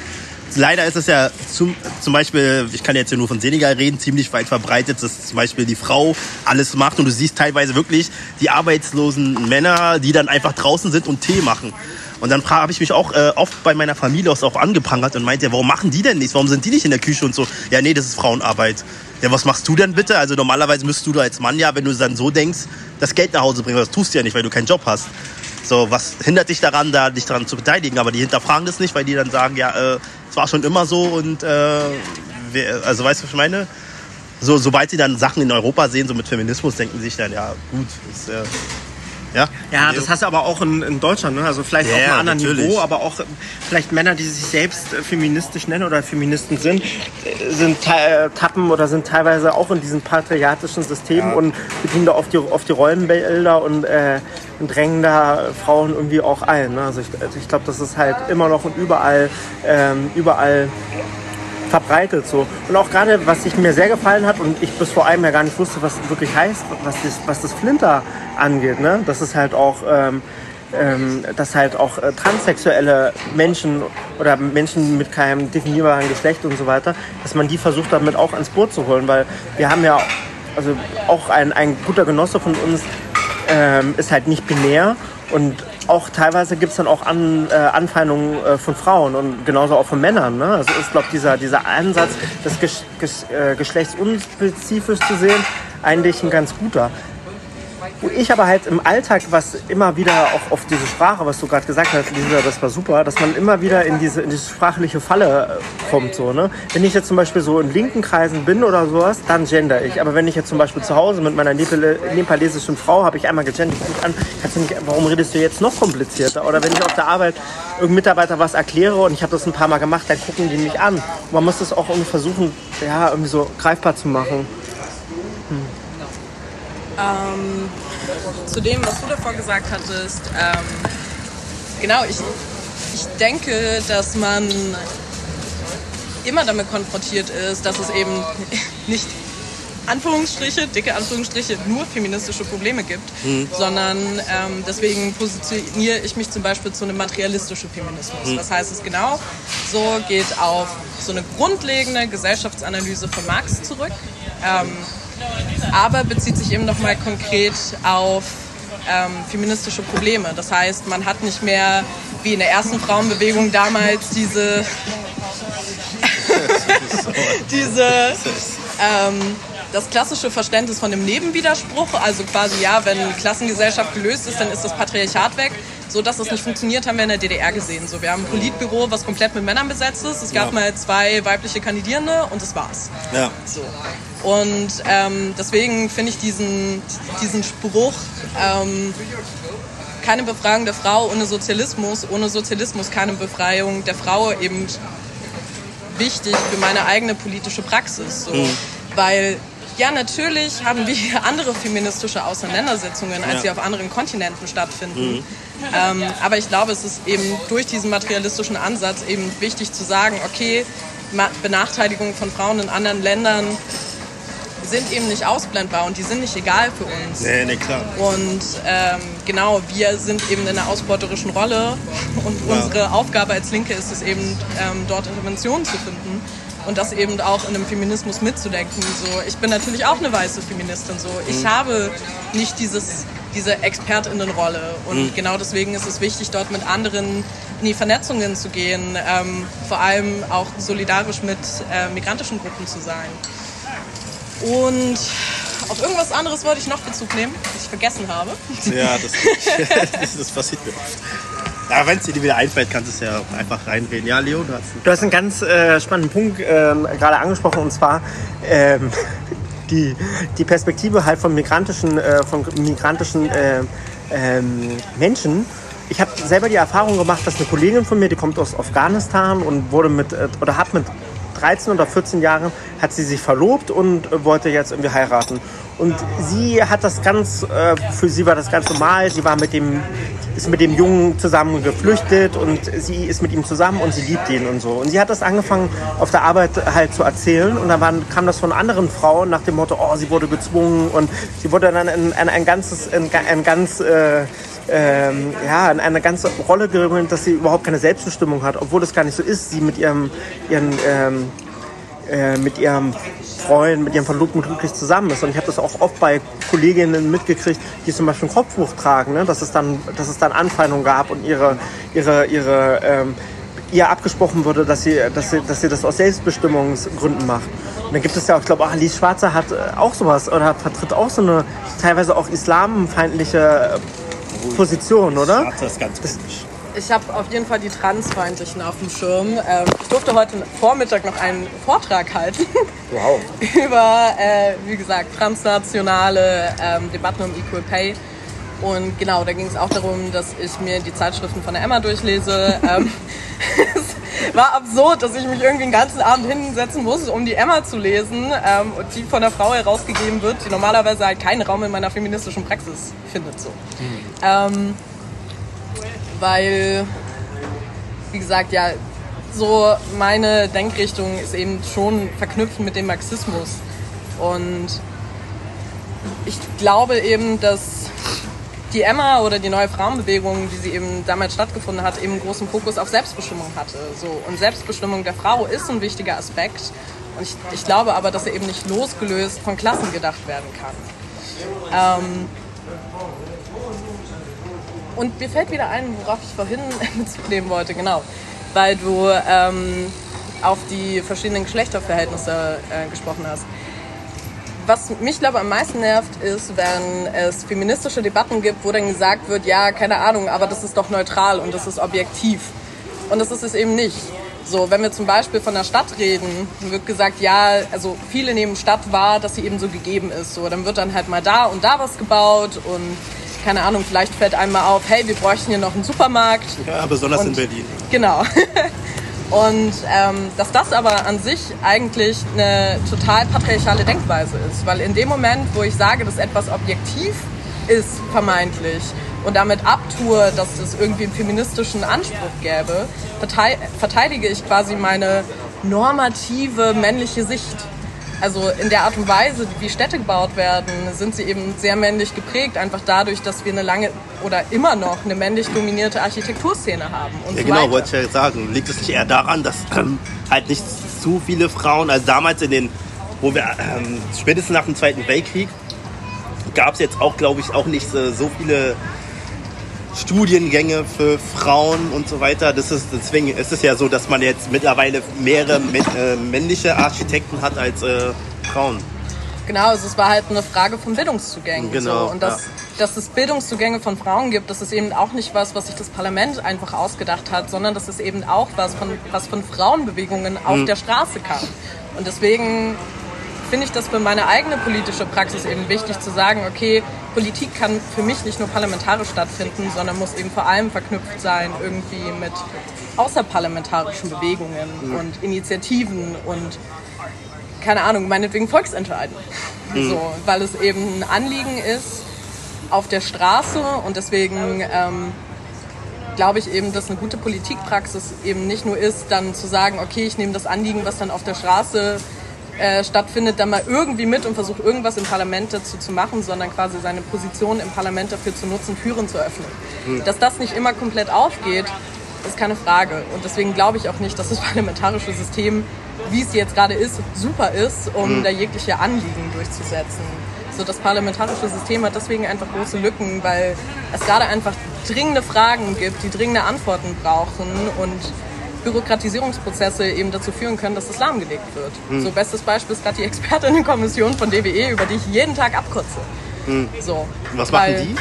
Leider ist es ja zum, zum Beispiel, ich kann jetzt ja nur von Senegal reden, ziemlich weit verbreitet, dass zum Beispiel die Frau alles macht und du siehst teilweise wirklich die arbeitslosen Männer, die dann einfach draußen sind und Tee machen. Und dann habe ich mich auch äh, oft bei meiner Familie aus auch angeprangert und meinte, warum machen die denn nichts? Warum sind die nicht in der Küche und so? Ja, nee, das ist Frauenarbeit. Ja, was machst du denn bitte? Also normalerweise müsstest du da als Mann ja, wenn du dann so denkst, das Geld nach Hause bringen. Das tust du ja nicht, weil du keinen Job hast. So, was hindert dich daran, da dich daran zu beteiligen? Aber die hinterfragen das nicht, weil die dann sagen, ja, äh, es war schon immer so und äh, wir, also weißt du, was ich meine? So, sobald sie dann Sachen in Europa sehen, so mit Feminismus, denken sie sich dann, ja, gut, ist, äh, ja, ja das hast du aber auch in, in Deutschland, ne? also vielleicht ja, auf einem anderen natürlich. Niveau, aber auch vielleicht Männer, die sich selbst äh, feministisch nennen oder Feministen sind, äh, sind äh, tappen oder sind teilweise auch in diesen patriarchischen Systemen ja. und bedienen da auf die, auf die Rollenbilder und, äh, und drängen da Frauen irgendwie auch ein. Ne? Also ich, also ich glaube, das ist halt immer noch und überall, ähm, überall verbreitet. So. Und auch gerade, was sich mir sehr gefallen hat und ich bis vor einem Jahr gar nicht wusste, was wirklich heißt, was das, was das Flinter angeht. Ne? Das ist halt auch... Ähm, ähm, dass halt auch äh, transsexuelle Menschen oder Menschen mit keinem definierbaren Geschlecht und so weiter, dass man die versucht damit auch ans Boot zu holen, weil wir haben ja, also auch ein, ein guter Genosse von uns ähm, ist halt nicht binär und auch teilweise gibt es dann auch An, äh, Anfeindungen äh, von Frauen und genauso auch von Männern. Ne? Also ist, glaube dieser, dieser Ansatz, das Gesch Gesch äh, geschlechtsunspezifisch zu sehen, eigentlich ein ganz guter. Wo ich aber halt im Alltag, was immer wieder auch auf diese Sprache, was du gerade gesagt hast, Lisa, das war super, dass man immer wieder in diese, in diese sprachliche Falle äh, kommt. So, ne? Wenn ich jetzt zum Beispiel so in linken Kreisen bin oder sowas, dann gender ich. Aber wenn ich jetzt zum Beispiel zu Hause mit meiner nepalesischen Frau habe ich einmal gegendert, ich an, kannst du nicht, warum redest du jetzt noch komplizierter? Oder wenn ich auf der Arbeit irgendeinem Mitarbeiter was erkläre und ich habe das ein paar Mal gemacht, dann gucken die mich an. man muss das auch irgendwie versuchen, ja, irgendwie so greifbar zu machen. Hm. Ähm, zu dem, was du davor gesagt hattest, ähm, genau, ich, ich denke, dass man immer damit konfrontiert ist, dass es eben nicht Anführungsstriche, dicke Anführungsstriche, nur feministische Probleme gibt, mhm. sondern ähm, deswegen positioniere ich mich zum Beispiel zu einem materialistischen Feminismus. Mhm. Was heißt es genau? So geht auf so eine grundlegende Gesellschaftsanalyse von Marx zurück, ähm, aber bezieht sich eben nochmal konkret auf ähm, feministische Probleme. Das heißt, man hat nicht mehr wie in der ersten Frauenbewegung damals diese diese ähm, das klassische Verständnis von dem Nebenwiderspruch, also quasi ja, wenn Klassengesellschaft gelöst ist, dann ist das Patriarchat weg. So dass das nicht funktioniert, haben wir in der DDR gesehen. So, wir haben ein Politbüro, was komplett mit Männern besetzt ist. Es gab ja. mal zwei weibliche Kandidierende und das war's. Ja. So. Und ähm, deswegen finde ich diesen, diesen Spruch, ähm, keine Befreiung der Frau ohne Sozialismus, ohne Sozialismus keine Befreiung der Frau eben wichtig für meine eigene politische Praxis. So. Mhm. Weil ja, natürlich haben wir hier andere feministische Auseinandersetzungen, als sie auf anderen Kontinenten stattfinden. Mhm. Ähm, aber ich glaube, es ist eben durch diesen materialistischen Ansatz eben wichtig zu sagen, okay, Benachteiligung von Frauen in anderen Ländern sind eben nicht ausblendbar und die sind nicht egal für uns. Nee, nee, klar. Und ähm, genau, wir sind eben in einer ausbeuterischen Rolle und ja. unsere Aufgabe als Linke ist es eben, ähm, dort Interventionen zu finden und das eben auch in einem Feminismus mitzudenken. So, ich bin natürlich auch eine weiße Feministin. So, ich mhm. habe nicht dieses, diese Expertinnenrolle und mhm. genau deswegen ist es wichtig, dort mit anderen in die Vernetzungen zu gehen, ähm, vor allem auch solidarisch mit äh, migrantischen Gruppen zu sein. Und auf irgendwas anderes wollte ich noch Bezug nehmen, was ich vergessen habe. Ja, das, das, das passiert mir oft. Aber wenn es dir wieder einfällt, kannst du es ja einfach reinreden. Ja, Leo, du hast, du hast einen ganz äh, spannenden Punkt ähm, gerade angesprochen und zwar ähm, die, die Perspektive halt von migrantischen, äh, von migrantischen äh, ähm, Menschen. Ich habe selber die Erfahrung gemacht, dass eine Kollegin von mir, die kommt aus Afghanistan und wurde mit äh, oder hat mit 13 oder 14 Jahren hat sie sich verlobt und wollte jetzt irgendwie heiraten. Und sie hat das ganz, äh, für sie war das ganz normal. Sie war mit dem, ist mit dem Jungen zusammen geflüchtet und sie ist mit ihm zusammen und sie liebt ihn und so. Und sie hat das angefangen auf der Arbeit halt zu erzählen und dann waren, kam das von anderen Frauen nach dem Motto, oh, sie wurde gezwungen und sie wurde dann in, in ein ganzes, in, ein ganz äh, ähm, ja, in eine ganze Rolle gewöhnt, dass sie überhaupt keine Selbstbestimmung hat, obwohl das gar nicht so ist. Sie mit ihrem, ihren, ähm, äh, mit ihrem Freund, mit ihrem Verlobten glücklich zusammen ist. Und ich habe das auch oft bei Kolleginnen mitgekriegt, die zum Beispiel einen Kopftuch tragen, ne? dass, es dann, dass es dann Anfeindungen gab und ihre, ihre, ihre ähm, ihr abgesprochen wurde, dass sie, dass, sie, dass sie das aus Selbstbestimmungsgründen macht. Und dann gibt es ja auch, ich glaube, Alice Schwarzer hat äh, auch sowas oder vertritt auch so eine teilweise auch islamfeindliche Position, oder? Das ist ganz komisch. Ich habe auf jeden Fall die Transfeindlichen auf dem Schirm. Ähm, ich durfte heute Vormittag noch einen Vortrag halten. Wow. über, äh, wie gesagt, transnationale ähm, Debatten um Equal Pay. Und genau, da ging es auch darum, dass ich mir die Zeitschriften von der Emma durchlese. ähm, war absurd, dass ich mich irgendwie den ganzen Abend hinsetzen muss, um die Emma zu lesen ähm, die von der Frau herausgegeben wird, die normalerweise halt keinen Raum in meiner feministischen Praxis findet. So. Mhm. Ähm, weil, wie gesagt, ja, so meine Denkrichtung ist eben schon verknüpft mit dem Marxismus. Und ich glaube eben, dass die Emma oder die neue Frauenbewegung, die sie eben damals stattgefunden hat, eben großen Fokus auf Selbstbestimmung hatte. So. Und Selbstbestimmung der Frau ist ein wichtiger Aspekt. Und ich, ich glaube aber, dass er eben nicht losgelöst von Klassen gedacht werden kann. Ähm, und mir fällt wieder ein, worauf ich vorhin Bezug wollte, genau. Weil du ähm, auf die verschiedenen Geschlechterverhältnisse äh, gesprochen hast. Was mich, glaube am meisten nervt, ist, wenn es feministische Debatten gibt, wo dann gesagt wird, ja, keine Ahnung, aber das ist doch neutral und das ist objektiv. Und das ist es eben nicht. So, wenn wir zum Beispiel von der Stadt reden, wird gesagt, ja, also viele nehmen Stadt wahr, dass sie eben so gegeben ist. So, dann wird dann halt mal da und da was gebaut und keine Ahnung, vielleicht fällt einmal auf, hey, wir bräuchten hier noch einen Supermarkt. Ja, besonders und, in Berlin. Genau. Und ähm, dass das aber an sich eigentlich eine total patriarchale Denkweise ist. Weil in dem Moment, wo ich sage, dass etwas objektiv ist, vermeintlich, und damit abtue, dass es irgendwie einen feministischen Anspruch gäbe, verteidige ich quasi meine normative männliche Sicht. Also in der Art und Weise, wie Städte gebaut werden, sind sie eben sehr männlich geprägt, einfach dadurch, dass wir eine lange oder immer noch eine männlich dominierte Architekturszene haben. ja, so genau, wollte ich ja sagen. Liegt es nicht eher daran, dass ähm, halt nicht zu viele Frauen, also damals in den, wo wir ähm, spätestens nach dem Zweiten Weltkrieg, gab es jetzt auch, glaube ich, auch nicht so, so viele Studiengänge für Frauen und so weiter. Das ist, deswegen ist es ja so, dass man jetzt mittlerweile mehrere äh, männliche Architekten hat als äh, Frauen. Genau, also es war halt eine Frage von Bildungszugängen. Genau, so. Und dass, ja. dass es Bildungszugänge von Frauen gibt, das ist eben auch nicht was, was sich das Parlament einfach ausgedacht hat, sondern das ist eben auch was von, was von Frauenbewegungen auf mhm. der Straße kam. Und deswegen finde ich das für meine eigene politische Praxis eben wichtig zu sagen, okay, Politik kann für mich nicht nur parlamentarisch stattfinden, sondern muss eben vor allem verknüpft sein irgendwie mit außerparlamentarischen Bewegungen mhm. und Initiativen und keine Ahnung, meinetwegen Volksentscheiden. Mhm. So, weil es eben ein Anliegen ist auf der Straße und deswegen ähm, glaube ich eben, dass eine gute Politikpraxis eben nicht nur ist, dann zu sagen, okay, ich nehme das Anliegen, was dann auf der Straße äh, stattfindet, dann mal irgendwie mit und versucht irgendwas im Parlament dazu zu machen, sondern quasi seine Position im Parlament dafür zu nutzen, Türen zu öffnen. Mhm. Dass das nicht immer komplett aufgeht, ist keine Frage. Und deswegen glaube ich auch nicht, dass das parlamentarische System, wie es jetzt gerade ist, super ist, um mhm. da jegliche Anliegen durchzusetzen. So, das parlamentarische System hat deswegen einfach große Lücken, weil es gerade einfach dringende Fragen gibt, die dringende Antworten brauchen und Bürokratisierungsprozesse eben dazu führen können, dass das lahmgelegt wird. Mhm. So bestes Beispiel ist gerade die Expertinnenkommission von DWE, über die ich jeden Tag abkürze. Mhm. So, Was weil, machen die?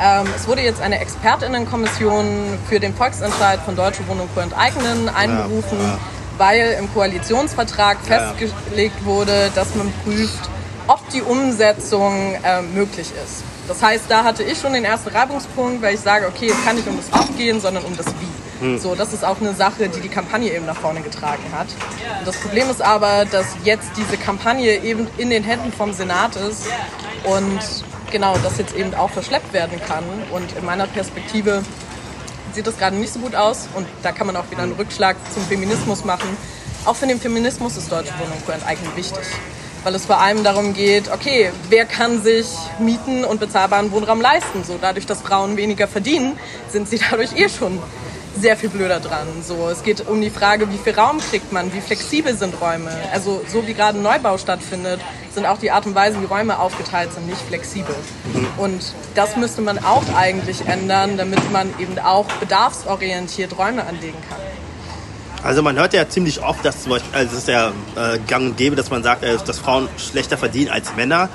Ähm, es wurde jetzt eine Expertinnenkommission für den Volksentscheid von Deutsche Wohnung für Enteignen einberufen, ja, ja. weil im Koalitionsvertrag ja, festgelegt wurde, dass man prüft, ob die Umsetzung äh, möglich ist. Das heißt, da hatte ich schon den ersten Reibungspunkt, weil ich sage, okay, es kann nicht um das Ob gehen, sondern um das Wie. Hm. So, das ist auch eine Sache, die die Kampagne eben nach vorne getragen hat. Und das Problem ist aber, dass jetzt diese Kampagne eben in den Händen vom Senat ist und genau das jetzt eben auch verschleppt werden kann. Und in meiner Perspektive sieht das gerade nicht so gut aus und da kann man auch wieder einen Rückschlag zum Feminismus machen. Auch für den Feminismus ist deutsche Wohnung für Enteignen wichtig weil es vor allem darum geht, okay, wer kann sich Mieten und bezahlbaren Wohnraum leisten? So dadurch, dass Frauen weniger verdienen, sind sie dadurch eh schon sehr viel blöder dran. So, es geht um die Frage, wie viel Raum kriegt man, wie flexibel sind Räume. Also so wie gerade Neubau stattfindet, sind auch die Art und Weise, wie Räume aufgeteilt sind, nicht flexibel. Und das müsste man auch eigentlich ändern, damit man eben auch bedarfsorientiert Räume anlegen kann. Also man hört ja ziemlich oft, dass zum Beispiel, also es ist ja äh, gang und gäbe, dass man sagt, äh, dass Frauen schlechter verdienen als Männer.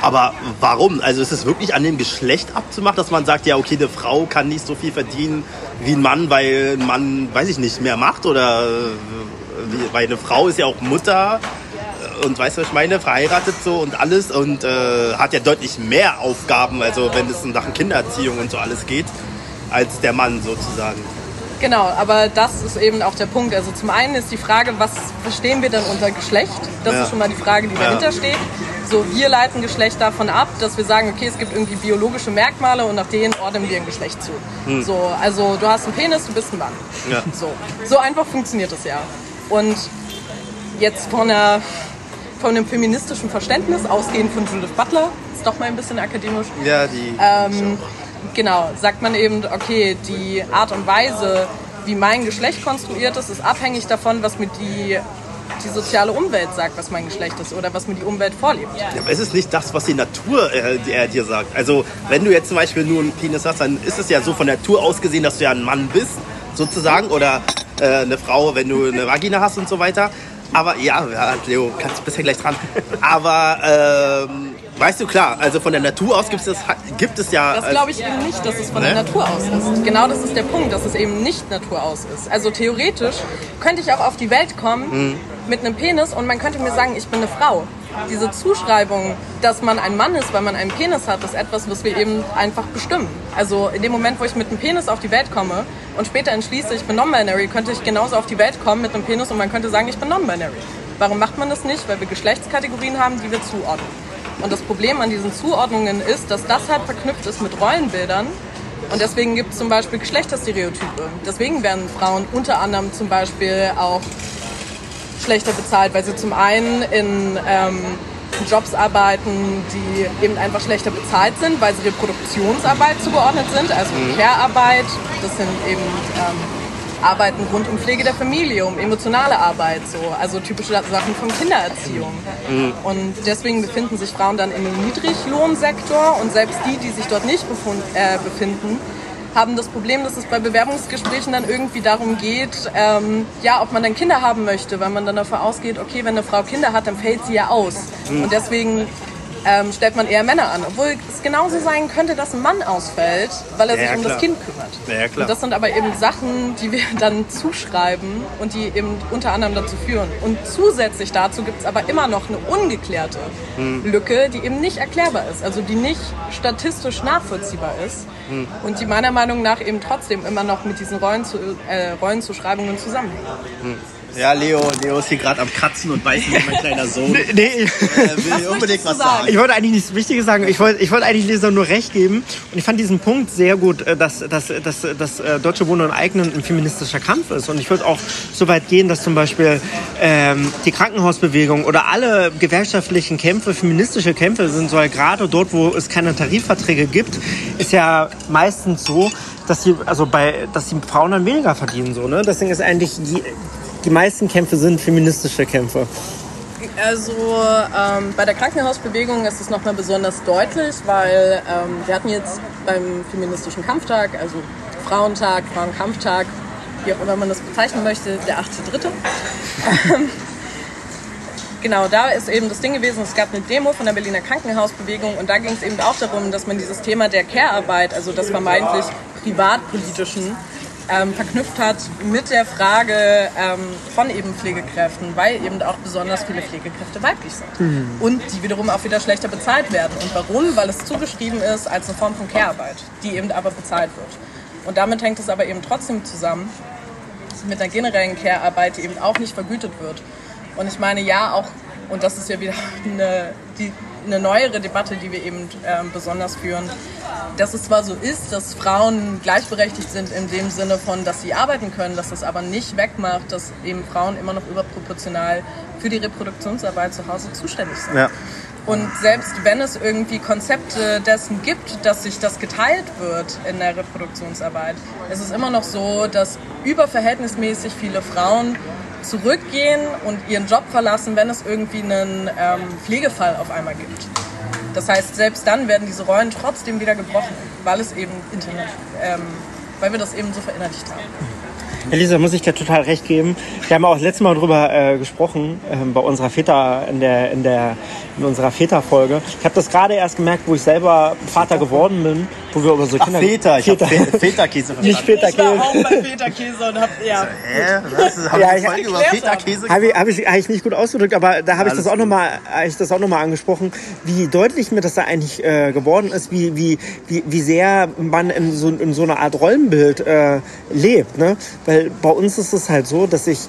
Aber warum? Also ist es wirklich an dem Geschlecht abzumachen, dass man sagt, ja, okay, eine Frau kann nicht so viel verdienen wie ein Mann, weil ein Mann, weiß ich nicht, mehr macht? Oder äh, weil eine Frau ist ja auch Mutter und weißt du, was ich meine, verheiratet so und alles und äh, hat ja deutlich mehr Aufgaben, also wenn es in Sachen Kindererziehung und so alles geht, als der Mann sozusagen. Genau, aber das ist eben auch der Punkt. Also zum einen ist die Frage, was verstehen wir denn unter Geschlecht? Das ja. ist schon mal die Frage, die dahinter ja. steht. So, wir leiten Geschlecht davon ab, dass wir sagen, okay, es gibt irgendwie biologische Merkmale und nach denen ordnen wir ein Geschlecht zu. Hm. So, also du hast einen Penis, du bist ein Mann. Ja. So, so einfach funktioniert das ja. Und jetzt von, einer, von einem feministischen Verständnis, ausgehend von Judith Butler, ist doch mal ein bisschen akademisch. Ja, die. Ähm, genau, sagt man eben, okay, die Art und Weise, wie mein Geschlecht konstruiert ist, ist abhängig davon, was mir die, die soziale Umwelt sagt, was mein Geschlecht ist oder was mir die Umwelt vorlebt. Ja, aber ist es nicht das, was die Natur äh, dir sagt? Also, wenn du jetzt zum Beispiel nur einen Penis hast, dann ist es ja so von Natur aus gesehen, dass du ja ein Mann bist, sozusagen, oder äh, eine Frau, wenn du eine Vagina hast und so weiter. Aber ja, ja Leo, kannst du bisher gleich dran. Aber ähm, weißt du, klar, also von der Natur aus gibt es, gibt es ja. Das glaube ich eben nicht, dass es von ne? der Natur aus ist. Genau das ist der Punkt, dass es eben nicht Natur aus ist. Also theoretisch könnte ich auch auf die Welt kommen hm. mit einem Penis und man könnte mir sagen, ich bin eine Frau diese Zuschreibung, dass man ein Mann ist, weil man einen Penis hat, ist etwas, was wir eben einfach bestimmen. Also in dem Moment, wo ich mit einem Penis auf die Welt komme und später entschließe, ich bin non-binary, könnte ich genauso auf die Welt kommen mit einem Penis und man könnte sagen, ich bin non-binary. Warum macht man das nicht? Weil wir Geschlechtskategorien haben, die wir zuordnen. Und das Problem an diesen Zuordnungen ist, dass das halt verknüpft ist mit Rollenbildern. Und deswegen gibt es zum Beispiel Geschlechterstereotype. Deswegen werden Frauen unter anderem zum Beispiel auch schlechter bezahlt, weil sie zum einen in ähm, Jobs arbeiten, die eben einfach schlechter bezahlt sind, weil sie Reproduktionsarbeit zugeordnet sind, also mhm. Care-Arbeit. Das sind eben ähm, Arbeiten rund um Pflege der Familie, um emotionale Arbeit, so, also typische Sachen von Kindererziehung. Mhm. Und deswegen befinden sich Frauen dann in dem Niedriglohnsektor und selbst die, die sich dort nicht äh, befinden, haben das Problem, dass es bei Bewerbungsgesprächen dann irgendwie darum geht, ähm, ja, ob man dann Kinder haben möchte, weil man dann davon ausgeht, okay, wenn eine Frau Kinder hat, dann fällt sie ja aus. Mhm. Und deswegen ähm, stellt man eher Männer an. Obwohl es genauso sein könnte, dass ein Mann ausfällt, weil er ja, sich um klar. das Kind kümmert. Ja, klar. Und das sind aber eben Sachen, die wir dann zuschreiben und die eben unter anderem dazu führen. Und zusätzlich dazu gibt es aber immer noch eine ungeklärte hm. Lücke, die eben nicht erklärbar ist, also die nicht statistisch nachvollziehbar ist hm. und die meiner Meinung nach eben trotzdem immer noch mit diesen Rollen zu, äh, Rollenzuschreibungen zusammenhängt. Hm. Ja, Leo, Leo ist hier gerade am Kratzen und beißen wie mein kleiner Sohn. nee, nee. Äh, will unbedingt was sagen? Ich wollte eigentlich nichts Wichtiges sagen. Ich wollte, ich wollte eigentlich Leser nur recht geben. Und ich fand diesen Punkt sehr gut, äh, dass, dass, dass, dass äh, Deutsche Wohnen und Eignen ein feministischer Kampf ist. Und ich würde auch so weit gehen, dass zum Beispiel ähm, die Krankenhausbewegung oder alle gewerkschaftlichen Kämpfe feministische Kämpfe sind, so gerade dort, wo es keine Tarifverträge gibt, ist ja meistens so, dass die, also bei, dass die Frauen dann weniger verdienen. So, ne? Deswegen ist eigentlich je, die meisten Kämpfe sind feministische Kämpfe. Also ähm, bei der Krankenhausbewegung ist es nochmal besonders deutlich, weil ähm, wir hatten jetzt beim feministischen Kampftag, also Frauentag, Frauenkampftag, wie auch immer man das bezeichnen möchte, der 8.3. Ähm, genau, da ist eben das Ding gewesen, es gab eine Demo von der Berliner Krankenhausbewegung und da ging es eben auch darum, dass man dieses Thema der Care-Arbeit, also des vermeintlich privatpolitischen, ähm, verknüpft hat mit der Frage ähm, von eben Pflegekräften, weil eben auch besonders viele Pflegekräfte weiblich sind mhm. und die wiederum auch wieder schlechter bezahlt werden. Und warum? Weil es zugeschrieben ist als eine Form von Care-Arbeit, die eben aber bezahlt wird. Und damit hängt es aber eben trotzdem zusammen mit einer generellen Care-Arbeit, die eben auch nicht vergütet wird. Und ich meine, ja, auch, und das ist ja wieder eine, die, eine neuere Debatte, die wir eben äh, besonders führen, dass es zwar so ist, dass Frauen gleichberechtigt sind in dem Sinne von, dass sie arbeiten können, dass das aber nicht wegmacht, dass eben Frauen immer noch überproportional für die Reproduktionsarbeit zu Hause zuständig sind. Ja. Und selbst wenn es irgendwie Konzepte dessen gibt, dass sich das geteilt wird in der Reproduktionsarbeit, ist es immer noch so, dass überverhältnismäßig viele Frauen zurückgehen und ihren Job verlassen, wenn es irgendwie einen ähm, Pflegefall auf einmal gibt. Das heißt, selbst dann werden diese Rollen trotzdem wieder gebrochen, weil es eben Internet, ähm, weil wir das eben so verinnerlicht haben. Elisa, muss ich dir total recht geben. Wir haben auch das letzte Mal darüber äh, gesprochen, äh, bei unserer Väter, in, der, in, der, in unserer Väter-Folge. Ich habe das gerade erst gemerkt, wo ich selber Vater geworden bin, wo wir über so Kinder... Ach, Väter, ich Väter. Väterkäse Nicht Väterkäse. Ich war auch bei Väterkäse und hab, ja. Äh, was? Hab ja, ich Folge über Väterkäse Habe ich, hab ich eigentlich nicht gut ausgedrückt, aber da habe ich, das auch noch mal, hab ich das auch nochmal angesprochen, wie deutlich mir das da eigentlich äh, geworden ist, wie, wie, wie, wie sehr man in so, in so einer Art Rollenbild äh, lebt. Ne? Weil bei uns ist es halt so, dass ich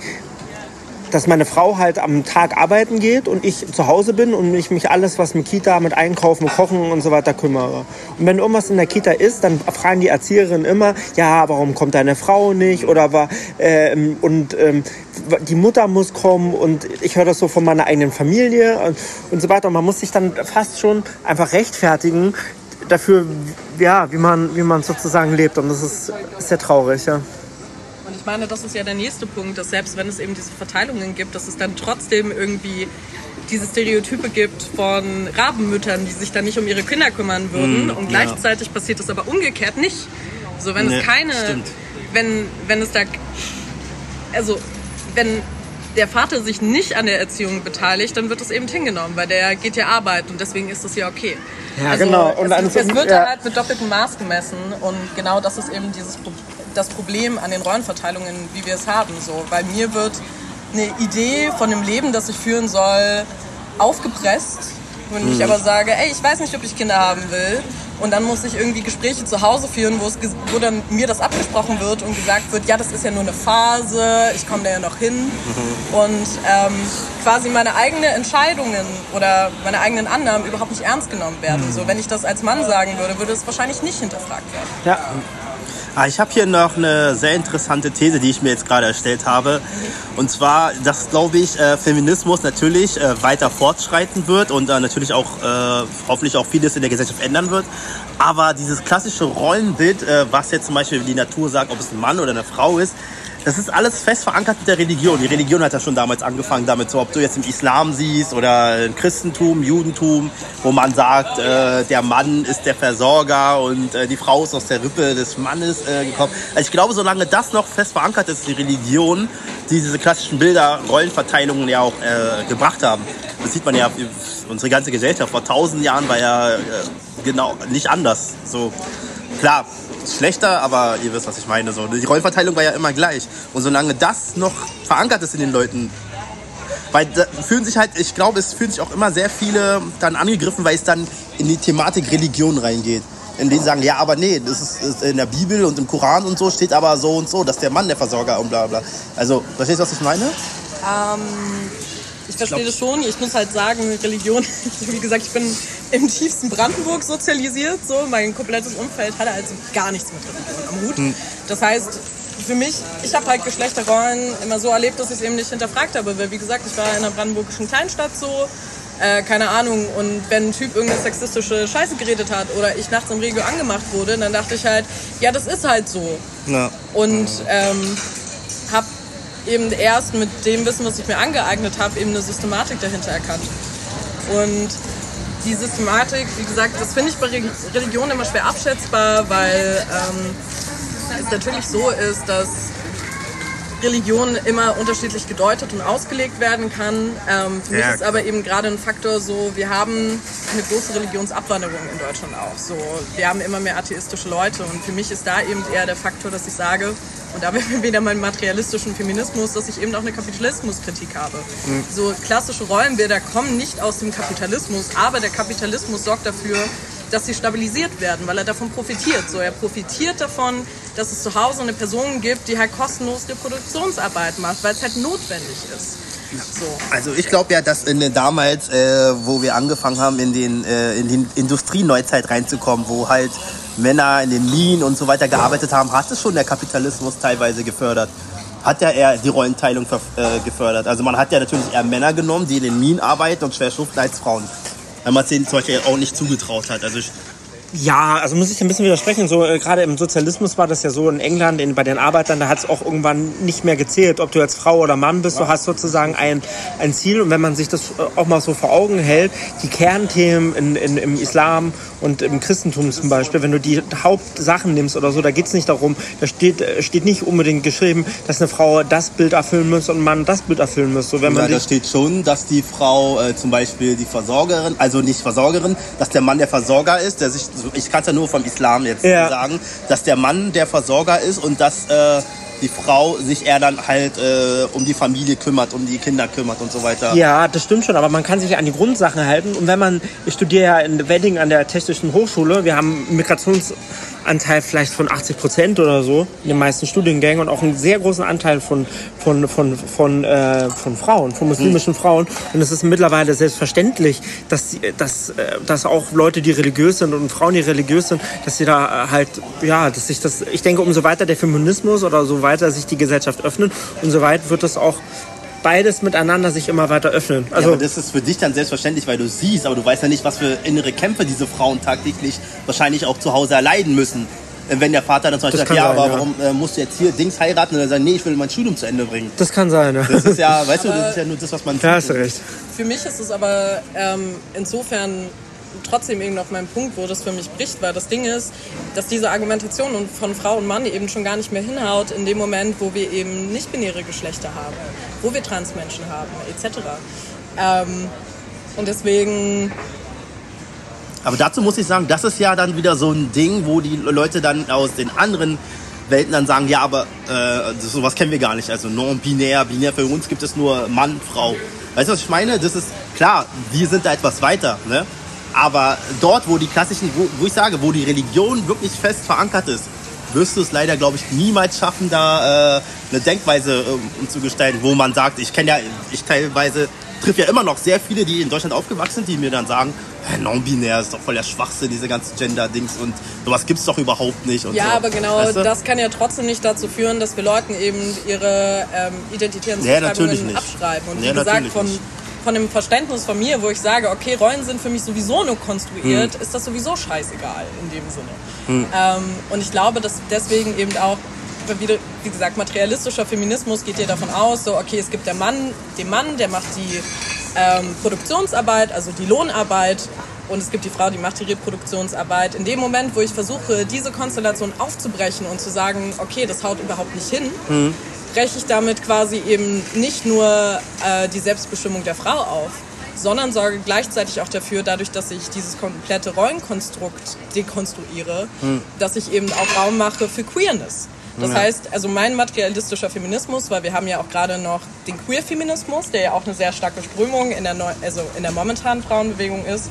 dass meine Frau halt am Tag arbeiten geht und ich zu Hause bin und ich mich alles, was mit Kita, mit Einkaufen, Kochen und so weiter kümmere. Und wenn irgendwas in der Kita ist, dann fragen die Erzieherinnen immer, ja, warum kommt deine Frau nicht? Oder war, ähm, und ähm, die Mutter muss kommen und ich höre das so von meiner eigenen Familie und, und so weiter. Und man muss sich dann fast schon einfach rechtfertigen dafür, ja, wie man, wie man sozusagen lebt. Und das ist sehr traurig, ja. Meine, das ist ja der nächste Punkt, dass selbst wenn es eben diese Verteilungen gibt, dass es dann trotzdem irgendwie diese Stereotype gibt von Rabenmüttern, die sich dann nicht um ihre Kinder kümmern würden. Mm, und gleichzeitig ja. passiert das aber umgekehrt nicht. So, wenn nee, es keine, stimmt. wenn, wenn es da, also, wenn der Vater sich nicht an der Erziehung beteiligt, dann wird das eben hingenommen, weil der geht ja arbeiten und deswegen ist das ja okay. Ja, also, genau. Und es, es wird ja. halt mit doppeltem Maß gemessen und genau das ist eben dieses Problem das Problem an den Rollenverteilungen, wie wir es haben. So. Weil mir wird eine Idee von dem Leben, das ich führen soll, aufgepresst. Und mhm. ich aber sage, ey, ich weiß nicht, ob ich Kinder haben will. Und dann muss ich irgendwie Gespräche zu Hause führen, wo, es, wo dann mir das abgesprochen wird und gesagt wird, ja, das ist ja nur eine Phase, ich komme da ja noch hin. Mhm. Und ähm, quasi meine eigenen Entscheidungen oder meine eigenen Annahmen überhaupt nicht ernst genommen werden. Mhm. So, wenn ich das als Mann sagen würde, würde es wahrscheinlich nicht hinterfragt werden. Ja, ich habe hier noch eine sehr interessante These, die ich mir jetzt gerade erstellt habe. Und zwar, dass, glaube ich, äh, Feminismus natürlich äh, weiter fortschreiten wird und äh, natürlich auch hoffentlich auch vieles in der Gesellschaft ändern wird. Aber dieses klassische Rollenbild, was jetzt zum Beispiel die Natur sagt, ob es ein Mann oder eine Frau ist, das ist alles fest verankert mit der Religion. Die Religion hat ja schon damals angefangen damit, so ob du jetzt im Islam siehst oder im Christentum, Judentum, wo man sagt, äh, der Mann ist der Versorger und äh, die Frau ist aus der Rippe des Mannes äh, gekommen. Also ich glaube, solange das noch fest verankert ist, die Religion, die diese klassischen Bilder, Rollenverteilungen ja auch äh, gebracht haben. Das sieht man ja, unsere ganze Gesellschaft vor tausend Jahren war ja äh, genau nicht anders. So klar, schlechter, aber ihr wisst, was ich meine. So, die Rollenverteilung war ja immer gleich. Und solange das noch verankert ist in den Leuten, weil da fühlen sich halt, ich glaube, es fühlen sich auch immer sehr viele dann angegriffen, weil es dann in die Thematik Religion reingeht. In denen sagen, ja, aber nee, das ist, ist in der Bibel und im Koran und so steht aber so und so, dass der Mann der Versorger und bla bla. Also, verstehst du, was ich meine? Ähm, ich verstehe das schon. Ich muss halt sagen, Religion, wie gesagt, ich bin im tiefsten Brandenburg sozialisiert. So. Mein komplettes Umfeld hatte also gar nichts mit Religion am Hut. Das heißt, für mich, ich habe halt Geschlechterrollen immer so erlebt, dass ich es eben nicht hinterfragt habe. Weil, wie gesagt, ich war in einer brandenburgischen Kleinstadt so, äh, keine Ahnung. Und wenn ein Typ irgendeine sexistische Scheiße geredet hat oder ich nachts im Regio angemacht wurde, dann dachte ich halt, ja, das ist halt so. Ja. Und ähm, habe eben erst mit dem Wissen, was ich mir angeeignet habe, eben eine Systematik dahinter erkannt. Und die Systematik, wie gesagt, das finde ich bei Re- Religion immer schwer abschätzbar, weil ähm, es natürlich so ist, dass Religion immer unterschiedlich gedeutet und ausgelegt werden kann. Ähm, für mich Ja. ist aber eben gerade ein Faktor so, wir haben eine große Religionsabwanderung in Deutschland auch. So, wir haben immer mehr atheistische Leute und für mich ist da eben eher der Faktor, dass ich sage, und da wären wir wieder meinem materialistischen Feminismus, dass ich eben auch eine Kapitalismuskritik habe. So klassische Rollenbilder kommen nicht aus dem Kapitalismus, aber der Kapitalismus sorgt dafür, dass sie stabilisiert werden, weil er davon profitiert. So, er profitiert davon, dass es zu Hause eine Person gibt, die halt kostenlos Reproduktionsarbeit macht, weil es halt notwendig ist. So. Also ich glaube ja, dass in den damals, äh, wo wir angefangen haben, in, den, äh, in die Industrieneuzeit reinzukommen, wo halt Männer in den Minen und so weiter gearbeitet haben, hat es schon der Kapitalismus teilweise gefördert. Hat ja eher die Rollenteilung äh, gefördert. Also man hat ja natürlich eher Männer genommen, die in den Minen arbeiten und schwer schuften als Frauen. Weil man es denen zum Beispiel auch nicht zugetraut hat. Also ich, Ja, also muss ich ein bisschen widersprechen. So äh, gerade im Sozialismus war das ja so in England, in, bei den Arbeitern, da hat es auch irgendwann nicht mehr gezählt, ob du jetzt Frau oder Mann bist. Du hast sozusagen ein, ein Ziel und wenn man sich das äh, auch mal so vor Augen hält, die Kernthemen in, in, im Islam und im Christentum zum Beispiel, wenn du die Hauptsachen nimmst oder so, da geht es nicht darum, da steht, äh, steht nicht unbedingt geschrieben, dass eine Frau das Bild erfüllen muss und ein Mann das Bild erfüllen muss. So, wenn ja, man da sich, steht schon, dass die Frau äh, zum Beispiel die Versorgerin, also nicht Versorgerin, dass der Mann der Versorger ist, der sich, ich kann es ja nur vom Islam jetzt Ja. sagen, dass der Mann der Versorger ist und dass äh, die Frau sich eher dann halt äh, um die Familie kümmert, um die Kinder kümmert und so weiter. Ja, das stimmt schon, aber man kann sich an die Grundsachen halten. Und wenn man, ich studiere ja in Wedding an der Technischen Hochschule, wir haben einen Migrationsanteil vielleicht von 80 Prozent oder so in den meisten Studiengängen und auch einen sehr großen Anteil von, von, von, von, äh, von Frauen, von muslimischen Frauen. Und es ist mittlerweile selbstverständlich, dass, dass, äh, dass auch Leute, die religiös sind und Frauen, die religiös sind, dass sie da äh, halt, ja, dass sich das, ich denke, umso weiter der Feminismus oder so weiter sich die Gesellschaft öffnet, umso weit wird es auch beides miteinander sich immer weiter öffnen. Ja, Also aber das ist für dich dann selbstverständlich, weil du siehst, aber du weißt ja nicht, was für innere Kämpfe diese Frauen tagtäglich wahrscheinlich auch zu Hause erleiden müssen. Wenn der Vater dann zum Beispiel sagt, ja, sein, aber ja. warum äh, musst du jetzt hier Dings heiraten? Und dann sagen, nee, ich will mein Studium zu Ende bringen. das kann sein. Ja, Das ist ja, weißt du, das ist ja nur das, was man ja hast du recht. Für mich ist es aber ähm, insofern trotzdem eben noch mein Punkt, wo das für mich bricht, weil das Ding ist, dass diese Argumentation von Frau und Mann eben schon gar nicht mehr hinhaut in dem Moment, wo wir eben nicht-binäre Geschlechter haben, wo wir Transmenschen haben, etc. Ähm, und deswegen Aber dazu muss ich sagen, das ist ja dann wieder so ein Ding, wo die Leute dann aus den anderen Welten dann sagen, ja, aber äh, sowas kennen wir gar nicht. Also non-binär, binär für uns gibt es nur Mann, Frau. Weißt du, was ich meine? Das ist klar, wir sind da etwas weiter. Ne? Aber dort, wo die klassischen, wo, wo ich sage, wo die Religion wirklich fest verankert ist, wirst du es leider, glaube ich, niemals schaffen, da äh, eine Denkweise äh, zu gestalten, wo man sagt, ich kenne ja, ich teilweise treffe ja immer noch sehr viele, die in Deutschland aufgewachsen sind, die mir dann sagen, non-binär ist doch voll der Schwachsinn, diese ganzen Gender-Dings und sowas gibt es doch überhaupt nicht. ja, so. aber genau, weißt du? das kann ja trotzdem nicht dazu führen, dass wir Leuten eben ihre ähm, identitären ja, abschreiben. Und wie ja, gesagt, von, von dem Verständnis von mir, wo ich sage, okay, Rollen sind für mich sowieso nur konstruiert, hm. ist das sowieso scheißegal in dem Sinne. Hm. Ähm, und ich glaube, dass deswegen eben auch wie, wie gesagt, materialistischer Feminismus geht ja davon aus, so, okay, es gibt der Mann, den Mann, der macht die ähm, Produktionsarbeit, also die Lohnarbeit und es gibt die Frau, die macht die Reproduktionsarbeit. In dem Moment, wo ich versuche, diese Konstellation aufzubrechen und zu sagen, okay, das haut überhaupt nicht hin, mhm. Breche ich damit quasi eben nicht nur äh, die Selbstbestimmung der Frau auf, sondern sorge gleichzeitig auch dafür, dadurch, dass ich dieses komplette Rollenkonstrukt dekonstruiere, mhm. dass ich eben auch Raum mache für Queerness. Das ja. heißt, also mein materialistischer Feminismus, weil wir haben ja auch gerade noch den Queer-Feminismus, der ja auch eine sehr starke Strömung in der, Neu also in der momentanen Frauenbewegung ist.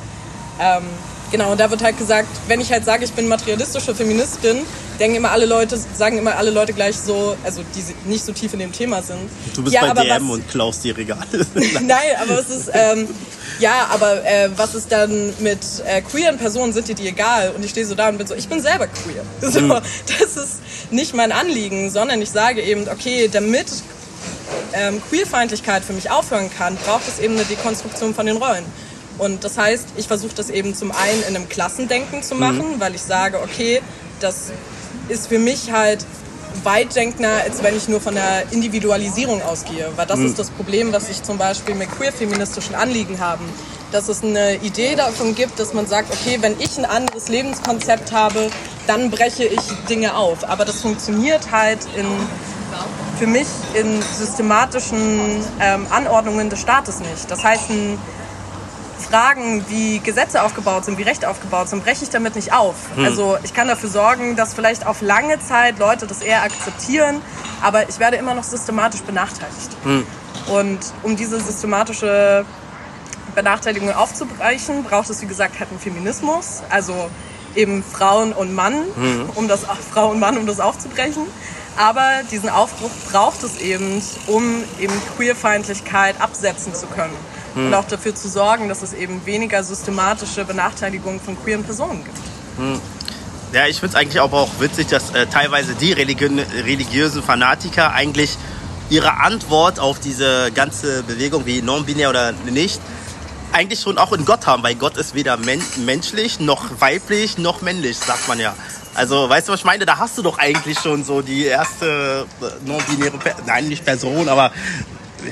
Ähm, genau, und da wird halt gesagt, wenn ich halt sage, ich bin materialistische Feministin, denken immer alle Leute, sagen immer alle Leute gleich so, also die nicht so tief in dem Thema sind. Du bist ja, bei DM was, und klaust die Regale. Nein, aber es ist, ähm, ja, aber äh, was ist dann mit äh, queeren Personen, sind dir die egal? Und ich stehe so da und bin so, ich bin selber queer. So, mhm. Das ist nicht mein Anliegen, sondern ich sage eben, okay, damit ähm, Queerfeindlichkeit für mich aufhören kann, braucht es eben eine Dekonstruktion von den Rollen. Und das heißt, ich versuche das eben zum einen in einem Klassendenken zu machen, mhm. weil ich sage, okay, das ist für mich halt weitdenkender, als wenn ich nur von der Individualisierung ausgehe. Weil das mhm. ist das Problem, was ich zum Beispiel mit queer-feministischen Anliegen habe. Dass es eine Idee davon gibt, dass man sagt, okay, wenn ich ein anderes Lebenskonzept habe, dann breche ich Dinge auf. Aber das funktioniert halt in, für mich in systematischen ähm, Anordnungen des Staates nicht. Das heißt, ein Fragen, wie Gesetze aufgebaut sind, wie Rechte aufgebaut sind, breche ich damit nicht auf. Hm. Also ich kann dafür sorgen, dass vielleicht auf lange Zeit Leute das eher akzeptieren, aber ich werde immer noch systematisch benachteiligt. Hm. Und um diese systematische Benachteiligung aufzubrechen, braucht es, wie gesagt, halt einen Feminismus, also eben Frauen und Mann, hm. um das Frau und Mann, um das aufzubrechen. Aber diesen Aufbruch braucht es eben, um eben Queerfeindlichkeit absetzen zu können hm. und auch dafür zu sorgen, dass es eben weniger systematische Benachteiligung von queeren Personen gibt. Hm. Ja, ich finde es eigentlich auch, auch witzig, dass äh, teilweise die religi religiösen Fanatiker eigentlich ihre Antwort auf diese ganze Bewegung, wie non-binär oder nicht, eigentlich schon auch in Gott haben, weil Gott ist weder men menschlich, noch weiblich, noch männlich, sagt man ja. Also, weißt du, was ich meine? Da hast du doch eigentlich schon so die erste äh, non-binäre, nein, nicht Person, aber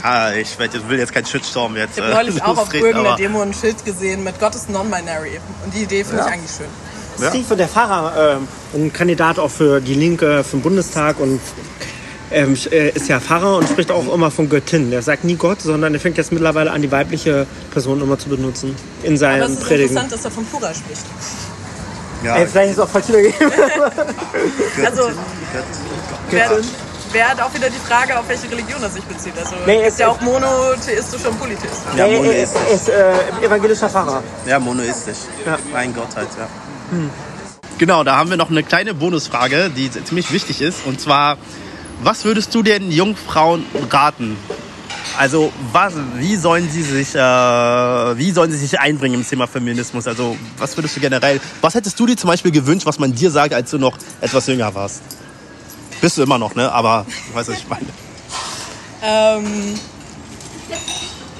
ja, ich will jetzt keinen Shitstorm jetzt. Ich habe neulich äh, auch auf irgendeiner Demo ein Schild gesehen mit Gott ist non-binary. Und die Idee finde ja. ich eigentlich schön. Ja. Steve, der Pfarrer, äh, ein Kandidat auch für die Linke, für den Bundestag und ähm, äh, ist ja Pfarrer und spricht auch immer von Göttin. Der sagt nie Gott, sondern er fängt jetzt mittlerweile an, die weibliche Person immer zu benutzen in seinen Aber es ist Predigen. interessant, dass er von Pura spricht. Ja. Ey, vielleicht ist es auch falsch wiedergegeben. also, Göttin. Göttin wäre halt auch wieder die Frage, auf welche Religion er sich bezieht. Also nee, ist ja auch monotheistisch und polytheistisch. Ja, monoistisch. Er ist, äh, evangelischer Pfarrer. Ja, monoistisch. Ja. Ein Gott halt, ja. Hm. Genau, da haben wir noch eine kleine Bonusfrage, die ziemlich wichtig ist. Und zwar, was würdest du den Jungfrauen raten? Also, was, wie, sollen sie sich, äh, wie sollen sie sich einbringen im Thema Feminismus? Also, was würdest du generell, was hättest du dir zum Beispiel gewünscht, was man dir sagt, als du noch etwas jünger warst? Bist du immer noch, ne? Aber du weißt, was ich meine. Ähm,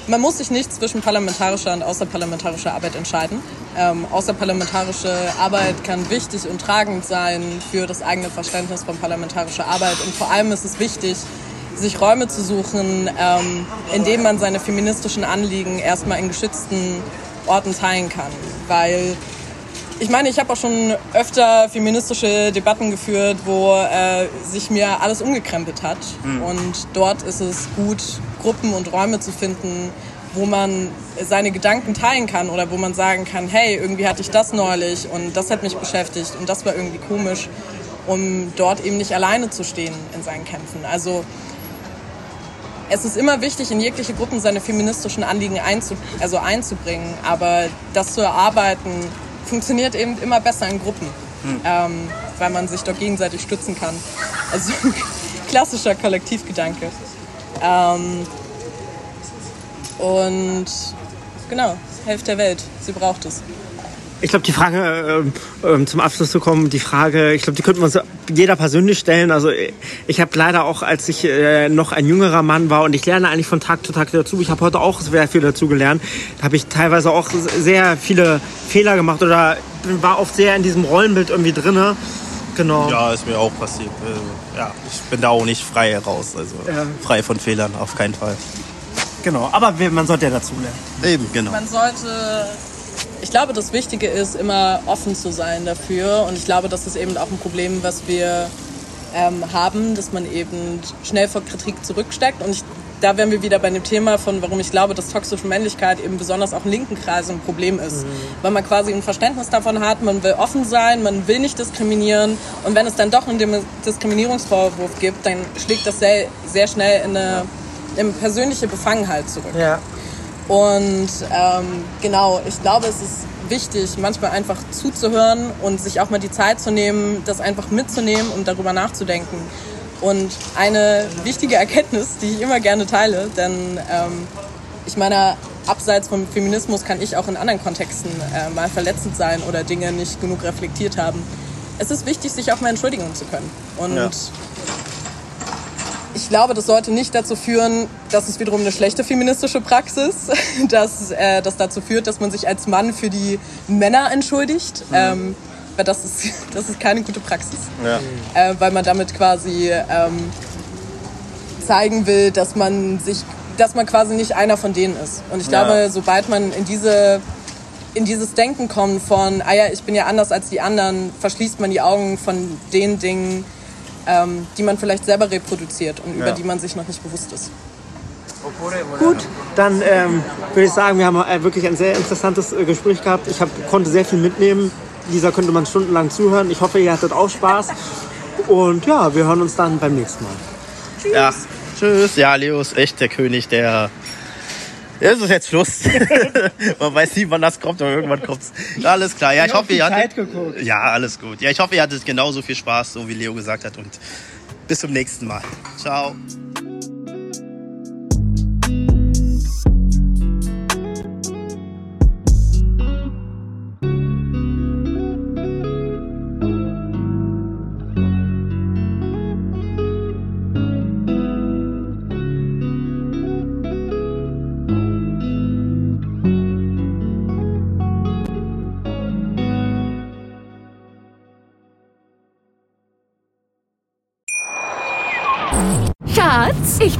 man muss sich nicht zwischen parlamentarischer und außerparlamentarischer Arbeit entscheiden. Ähm, außerparlamentarische Arbeit kann wichtig und tragend sein für das eigene Verständnis von parlamentarischer Arbeit. Und vor allem ist es wichtig, sich Räume zu suchen, ähm, in denen man seine feministischen Anliegen erstmal in geschützten Orten teilen kann. Weil ich meine, ich habe auch schon öfter feministische Debatten geführt, wo äh, sich mir alles umgekrempelt hat. Mhm. Und dort ist es gut, Gruppen und Räume zu finden, wo man seine Gedanken teilen kann oder wo man sagen kann, hey, irgendwie hatte ich das neulich und das hat mich beschäftigt und das war irgendwie komisch, um dort eben nicht alleine zu stehen in seinen Kämpfen. Also es ist immer wichtig, in jegliche Gruppen seine feministischen Anliegen einzu also einzubringen, aber das zu erarbeiten, funktioniert eben immer besser in Gruppen, hm. ähm, weil man sich doch gegenseitig stützen kann. Also klassischer Kollektivgedanke. Ähm, und genau, helft der Welt. Sie braucht es. Ich glaube, die Frage, äh, äh, zum Abschluss zu kommen, die Frage, ich glaube, die könnten wir uns jeder persönlich stellen. Also ich habe leider auch, als ich äh, noch ein jüngerer Mann war und ich lerne eigentlich von Tag zu Tag dazu, ich habe heute auch sehr viel dazu gelernt, habe ich teilweise auch sehr viele Fehler gemacht oder war oft sehr in diesem Rollenbild irgendwie drinne. Genau. Ja, ist mir auch passiert. Äh, ja, ich bin da auch nicht frei heraus, also ja. frei von Fehlern, auf keinen Fall. Genau, aber man sollte ja dazu lernen. Eben, genau. Man sollte ich glaube, das Wichtige ist, immer offen zu sein dafür. Und ich glaube, das ist eben auch ein Problem, was wir ähm, haben, dass man eben schnell vor Kritik zurücksteckt. Und ich, da wären wir wieder bei dem Thema von, warum ich glaube, dass toxische Männlichkeit eben besonders auch in linken Kreisen ein Problem ist. Mhm. Weil man quasi ein Verständnis davon hat, man will offen sein, man will nicht diskriminieren. Und wenn es dann doch einen Diskriminierungsvorwurf gibt, dann schlägt das sehr, sehr schnell in eine, in eine persönliche Befangenheit zurück. Ja. Und ähm, genau, ich glaube, es ist wichtig, manchmal einfach zuzuhören und sich auch mal die Zeit zu nehmen, das einfach mitzunehmen und darüber nachzudenken. Und eine wichtige Erkenntnis, die ich immer gerne teile, denn ähm, ich meine, abseits vom Feminismus kann ich auch in anderen Kontexten äh, mal verletzend sein oder Dinge nicht genug reflektiert haben. Es ist wichtig, sich auch mal entschuldigen zu können. Und ja ich glaube, das sollte nicht dazu führen, dass es wiederum eine schlechte feministische Praxis, dass äh, das dazu führt, dass man sich als Mann für die Männer entschuldigt. Mhm. Ähm, weil das ist, das ist keine gute Praxis. Ja. Äh, weil man damit quasi ähm, zeigen will, dass man sich, dass man quasi nicht einer von denen ist. Und ich glaube, ja. sobald man in diese in dieses Denken kommt von, ah ja, ich bin ja anders als die anderen, verschließt man die Augen von den Dingen, ähm, die man vielleicht selber reproduziert und ja. über die man sich noch nicht bewusst ist. Gut, dann ähm, würde ich sagen, wir haben äh, wirklich ein sehr interessantes äh, Gespräch gehabt. Ich hab, konnte sehr viel mitnehmen. Dieser könnte man stundenlang zuhören. Ich hoffe, ihr hattet auch Spaß. Und ja, wir hören uns dann beim nächsten Mal. Tschüss. Ja, tschüss. Ja, Leo ist echt der König der es ist jetzt Schluss. Man weiß nie, wann das kommt, aber irgendwann kommt's. Ja, alles klar. Ja, ich, ich hoffe, ihr hattet. Ja, alles gut. Ja, ich hoffe, ihr hattet genauso viel Spaß, so wie Leo gesagt hat. Und bis zum nächsten Mal. Ciao.